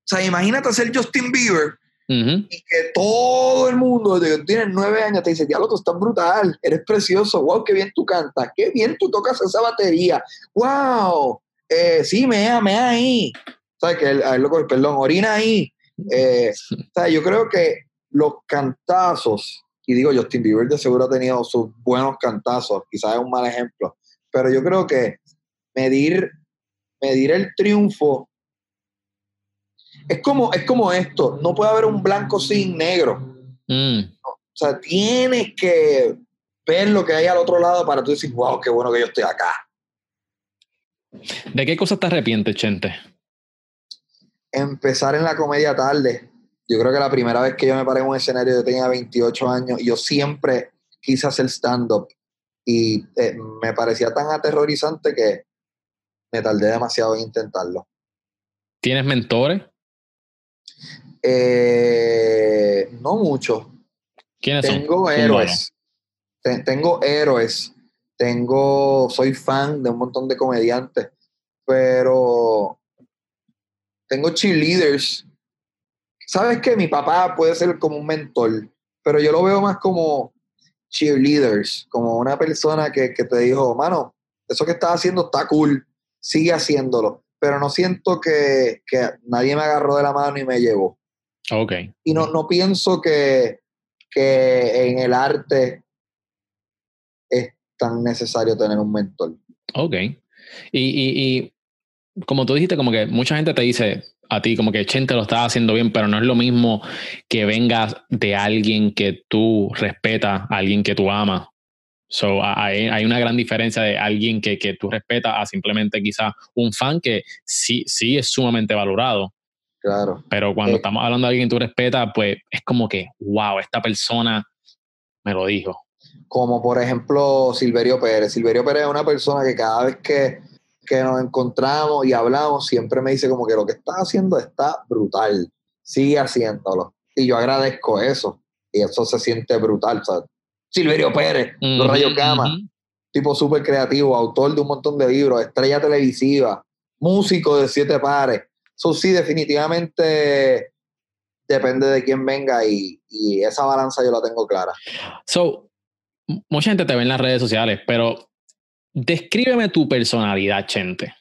sea, imagínate ser Justin Bieber y que todo el mundo, desde que tienes nueve años, te dice, diablo, tú estás brutal, eres precioso, wow, qué bien tú cantas, qué bien tú tocas esa batería, wow, eh, sí, mea, mea ahí. ¿Sabes? Que a loco, perdón, orina ahí. Eh, sea, yo creo que los cantazos, y digo, Justin Bieber de seguro ha tenido sus buenos cantazos, quizás es un mal ejemplo, pero yo creo que medir, medir el triunfo es como, es como esto, no puede haber un blanco sin negro. Mm. O sea, tienes que ver lo que hay al otro lado para tú decir, wow, qué bueno que yo estoy acá. ¿De qué cosas te arrepientes, Chente? Empezar en la comedia tarde. Yo creo que la primera vez que yo me paré en un escenario yo tenía 28 años y yo siempre quise hacer stand-up y eh, me parecía tan aterrorizante que me tardé demasiado en intentarlo. ¿Tienes mentores? Eh, no mucho. ¿Quiénes tengo héroes. tengo héroes. Tengo, soy fan de un montón de comediantes, pero tengo cheerleaders. Sabes que mi papá puede ser como un mentor, pero yo lo veo más como cheerleaders, como una persona que, te dijo, mano, eso que estás haciendo está cool, sigue haciéndolo, pero no siento que, que nadie me agarró de la mano y me llevó. Ok. Y no, no pienso que, que en el arte es tan necesario tener un mentor. Ok. Y, y, y, como tú dijiste, como que mucha gente te dice, a ti como que Chente lo estaba haciendo bien, pero no es lo mismo que vengas de alguien que tú respetas, alguien que tú amas. So, hay, hay, una gran diferencia de alguien que, que tú respetas a simplemente quizás un fan que sí, sí es sumamente valorado. Claro. Pero cuando eh, estamos hablando de alguien que tú respetas, pues es como que, wow, esta persona me lo dijo. Como por ejemplo Silverio Pérez. Silverio Pérez es una persona que cada vez que que nos encontramos y hablamos, siempre me dice como que lo que estás haciendo está brutal, sigue haciéndolo. Y yo agradezco eso. Y eso se siente brutal. Silverio Pérez, Los Rayos Gama, tipo súper creativo, autor de un montón de libros, estrella televisiva, músico de siete pares. Eso sí, definitivamente depende de quién venga y, y esa balanza yo la tengo clara. So, mucha gente te ve en las redes sociales, pero Descríbeme tu personalidad, Chente.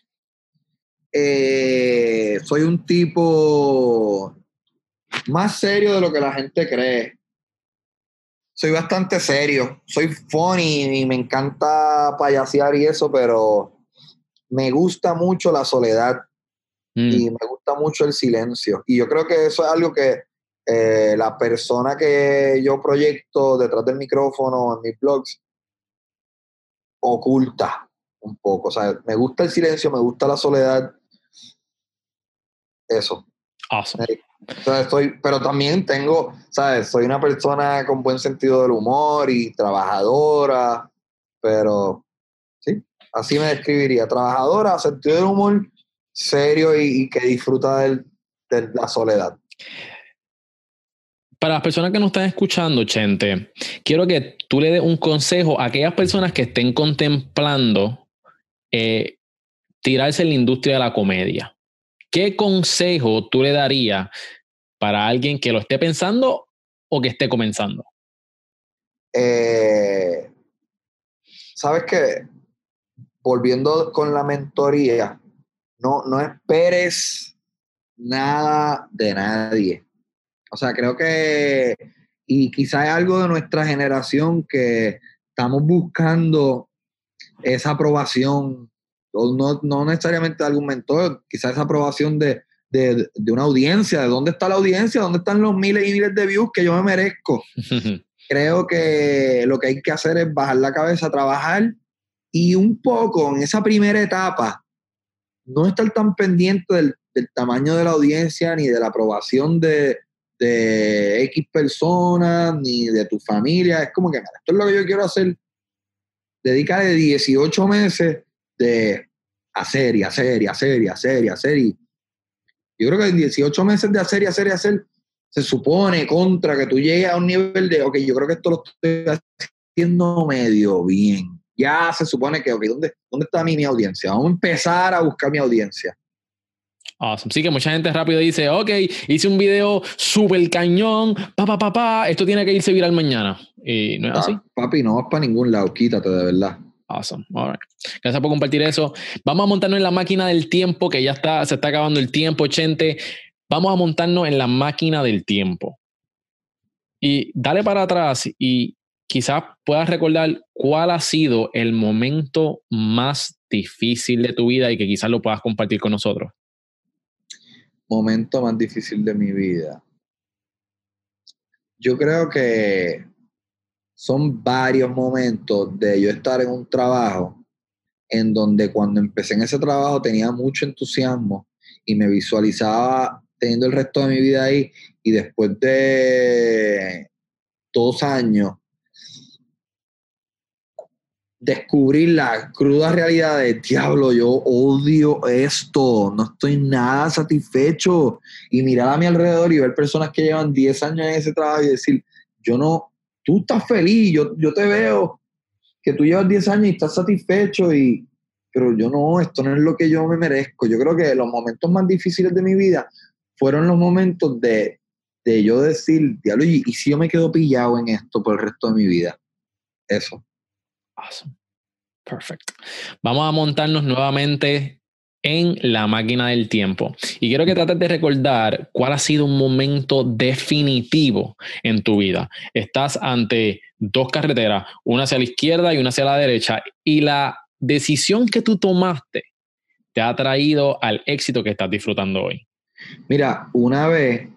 Eh, soy un tipo más serio de lo que la gente cree. Soy bastante serio. Soy funny y me encanta payasear y eso, pero me gusta mucho la soledad mm. y me gusta mucho el silencio. Y yo creo que eso es algo que eh, la persona que yo proyecto detrás del micrófono en mis blogs oculta un poco. O sea, me gusta el silencio, me gusta la soledad. Eso. Awesome. estoy, pero también tengo, ¿sabes? Soy una persona con buen sentido del humor y trabajadora, pero sí, así me describiría. Trabajadora, sentido del humor, serio y, que disfruta de la soledad. Para las personas que nos están escuchando, Chente, quiero que tú le des un consejo a aquellas personas que estén contemplando eh, tirarse en la industria de la comedia. ¿Qué consejo tú le darías para alguien que lo esté pensando o que esté comenzando? Eh, Sabes que, volviendo con la mentoría, no, no esperes nada de nadie. O sea, creo que, y quizás es algo de nuestra generación que estamos buscando esa aprobación, no, no necesariamente de algún mentor, quizás esa aprobación de, de, de, una audiencia, de dónde está la audiencia, dónde están los miles y miles de views que yo me merezco. Creo que lo que hay que hacer es bajar la cabeza, trabajar y un poco en esa primera etapa, no estar tan pendiente del, tamaño de la audiencia ni de la aprobación de, de X personas ni de tu familia. Es como que, esto es lo que yo quiero hacer. Dedicarle 18 meses de hacer y hacer y hacer y hacer y hacer. Y yo creo que en 18 meses de hacer y hacer y hacer, se supone contra que tú llegues a un nivel de, ok, yo creo que esto lo estoy haciendo medio bien. Ya se supone que, ok, ¿dónde, dónde está mi, mi audiencia? Vamos a empezar a buscar mi audiencia. Awesome. Sí que mucha gente rápido dice, ok, hice un video súper cañón, pa, pa, pa, esto tiene que irse viral mañana. Y no es así. Papi, no vas para ningún lado, quítate de verdad. Awesome. All Gracias por compartir eso. Vamos a montarnos en la máquina del tiempo, que ya está, se está acabando el tiempo, Chente. Vamos a montarnos en la máquina del tiempo. Y dale para atrás y quizás puedas recordar cuál ha sido el momento más difícil de tu vida y que quizás lo puedas compartir con nosotros momento más difícil de mi vida? Yo creo que son varios momentos de yo estar en un trabajo en donde cuando empecé en ese trabajo tenía mucho entusiasmo y me visualizaba teniendo el resto de mi vida ahí y después de dos años descubrir la cruda realidad de diablo, yo odio esto, no estoy nada satisfecho. Y mirar a mi alrededor y ver personas que llevan 10 años en ese trabajo y decir, yo no, tú estás feliz, yo, yo te veo que tú llevas 10 años y estás satisfecho, y, pero yo no, esto no es lo que yo me merezco. Yo creo que los momentos más difíciles de mi vida fueron los momentos de, de yo decir, diablo, y si yo me quedo pillado en esto por el resto de mi vida. Eso. Awesome. Perfect. Vamos a montarnos nuevamente en la máquina del tiempo. Y quiero que trates de recordar cuál ha sido un momento definitivo en tu vida. Estás ante dos carreteras, una hacia la izquierda y una hacia la derecha, y la decisión que tú tomaste te ha traído al éxito que estás disfrutando hoy. Mira, una vez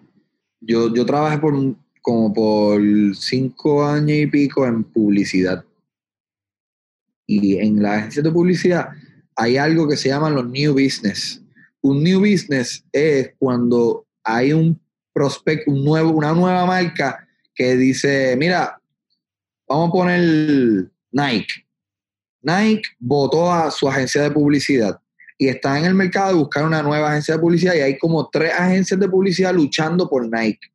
yo, yo trabajé por como por cinco años y pico en publicidad. Y en la agencia de publicidad hay algo que se llama los new business. Un new business es cuando hay un prospecto, un nuevo, una nueva marca que dice, mira, vamos a poner Nike. Nike votó a su agencia de publicidad y está en el mercado de buscar una nueva agencia de publicidad y hay como tres agencias de publicidad luchando por Nike.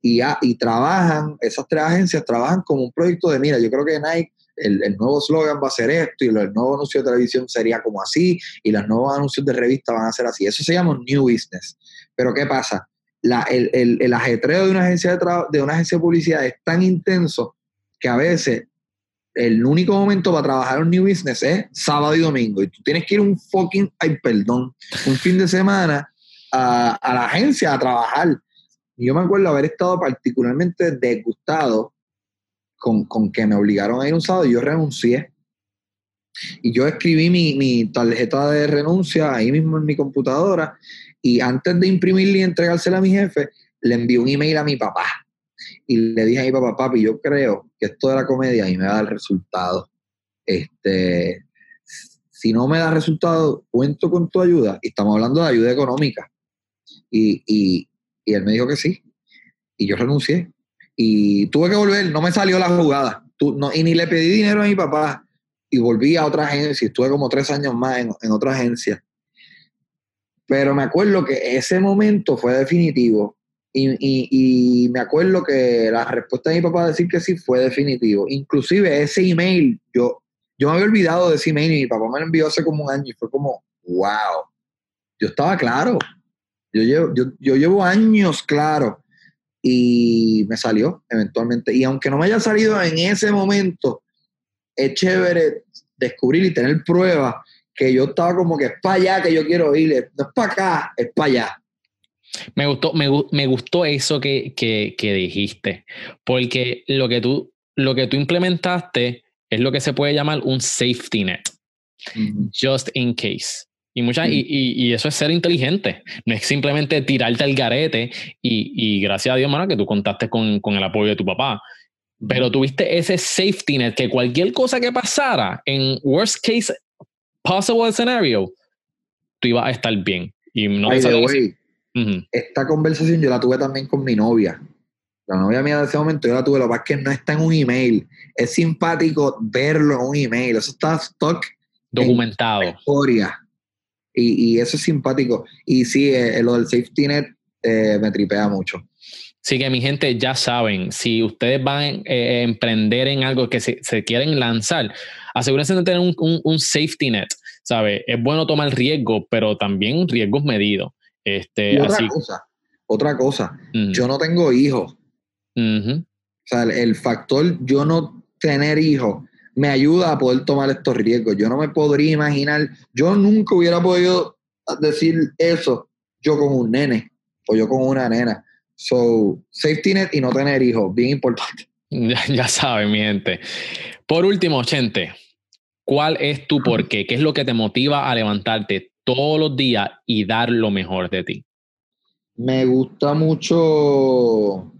Y, y trabajan, esas tres agencias trabajan como un proyecto de, mira, yo creo que Nike, el, nuevo slogan va a ser esto y el nuevo anuncio de televisión sería como así y los nuevos anuncios de revista van a ser así. Eso se llama New Business. Pero ¿qué pasa? La, el, el, ajetreo de una, agencia de, de una agencia de publicidad es tan intenso que a veces el único momento para trabajar un new business es sábado y domingo. Y tú tienes que ir un fucking, ay, perdón, un fin de semana a, a la agencia a trabajar. Yo me acuerdo haber estado particularmente disgustado con, con, que me obligaron a ir un sábado y yo renuncié. Y yo escribí mi, mi, tarjeta de renuncia ahí mismo en mi computadora y antes de imprimirla y entregársela a mi jefe, le envié un email a mi papá y le dije a mi papá, papi, yo creo que esto de la comedia y me da el resultado. Este, si no me da resultado, cuento con tu ayuda. Y estamos hablando de ayuda económica. Y, y, y él me dijo que sí. Y yo renuncié. Y tuve que volver, no me salió la jugada. no, y ni le pedí dinero a mi papá. Y volví a otra agencia. Estuve como tres años más en, en otra agencia. Pero me acuerdo que ese momento fue definitivo y, y, me acuerdo que la respuesta de mi papá a decir que sí fue definitivo. Inclusive ese email, yo, yo me había olvidado de ese email y mi papá me lo envió hace como un año y fue como, wow, yo estaba claro. Yo llevo, yo, yo llevo años claro y me salió eventualmente. Y aunque no me haya salido en ese momento, es chévere descubrir y tener pruebas que yo estaba como que es para allá que yo quiero ir, no es para acá, es para allá. Me gustó, me, me gustó eso que, que, que, dijiste, porque lo que, tú, lo que tú implementaste es lo que se puede llamar un safety net, just in case. Y, mucha, y, y, eso es ser inteligente, no es simplemente tirarte al garete y, y gracias a Dios, mano, que tú contaste con, con el apoyo de tu papá. Pero tuviste ese safety net que cualquier cosa que pasara en worst case possible scenario, tú ibas a estar bien. Y no esta conversación yo la tuve también con mi novia. La novia mía de ese momento yo la tuve, lo que pasa es que no está en un email. Es simpático verlo en un email. Eso está stock. Documentado. historia. Y, y, eso es simpático. Y sí, eh, lo del safety net eh, me tripea mucho. Sí, que mi gente ya saben, si ustedes van eh, a emprender en algo que se, se, quieren lanzar, asegúrense de tener un, un, un safety net, ¿sabe? Es bueno tomar riesgo, pero también riesgos medidos. Este, otra cosa, otra cosa, yo no tengo hijos. O sea, el, factor yo no tener hijos me ayuda a poder tomar estos riesgos. Yo no me podría imaginar, yo nunca hubiera podido decir eso yo con un nene o yo con una nena. So, safety net y no tener hijos, bien importante. Ya, ya saben, mi gente. Por último, gente, ¿cuál es tu porqué? ¿Qué es lo que te motiva a levantarte todos los días y dar lo mejor de ti? Me gusta mucho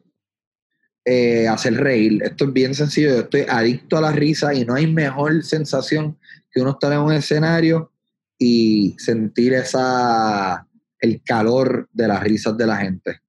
eh, hacer reír. Esto es bien sencillo. Yo estoy adicto a la risa y no hay mejor sensación que uno estar en un escenario y sentir esa el calor de las risas de la gente.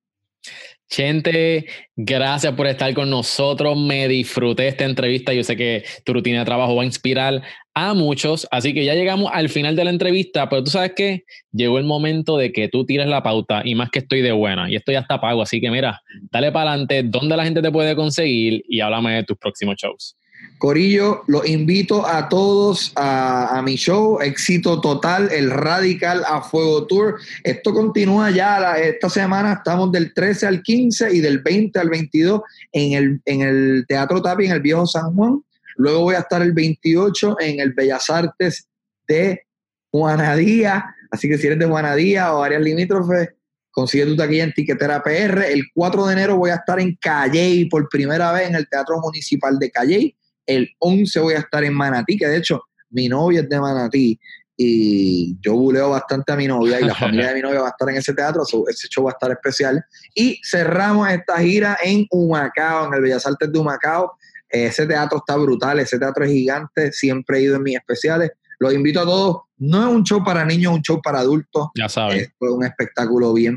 Gente, gracias por estar con nosotros. Me disfruté esta entrevista. Yo sé que tu rutina de trabajo va a inspirar a muchos. Así que ya llegamos al final de la entrevista, pero tú sabes que llegó el momento de que tú tires la pauta y más que estoy de buena y esto ya está pago. Así que mira, dale para adelante, dónde la gente te puede conseguir y háblame de tus próximos shows. Corillo, los invito a todos a, mi show, éxito total, el Radical a Fuego Tour. Esto continúa ya esta semana, estamos del 13 al 15 y del 20 al 22 en el, en el Teatro Tapi, en el Viejo San Juan. Luego voy a estar el 28 en el Bellas Artes de Juanadía. Así que si eres de Juanadía o áreas limítrofes, consigue tu taquilla en Tiquetera PR. El 4 de enero voy a estar en Calley por primera vez en el Teatro Municipal de Calley el 11 voy a estar en Manatí, que de hecho mi novia es de Manatí y yo buleo bastante a mi novia y la familia de mi novia va a estar en ese teatro, ese show va a estar especial. Y cerramos esta gira en Humacao, en el Bellas Artes de Humacao. Ese teatro está brutal, ese teatro es gigante, siempre he ido en mis especiales. Los invito a todos. No es un show para niños, es un show para adultos. Ya sabes. Es un espectáculo bien,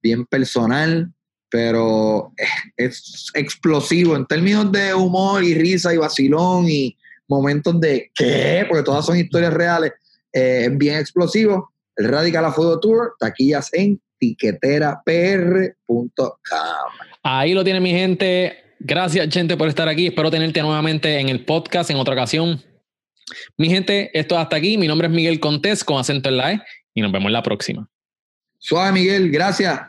bien personal, pero es, explosivo en términos de humor y risa y vacilón y momentos de ¿qué? Porque todas son historias reales. Eh, es bien explosivo. El Radical a Fuego Tour, taquillas en tiqueterapr.com. Ahí lo tiene mi gente. Gracias, gente, por estar aquí. Espero tenerte nuevamente en el podcast en otra ocasión. Mi gente, esto hasta aquí. Mi nombre es Miguel Contés con acento en la E y nos vemos la próxima. Suave, Miguel. Gracias.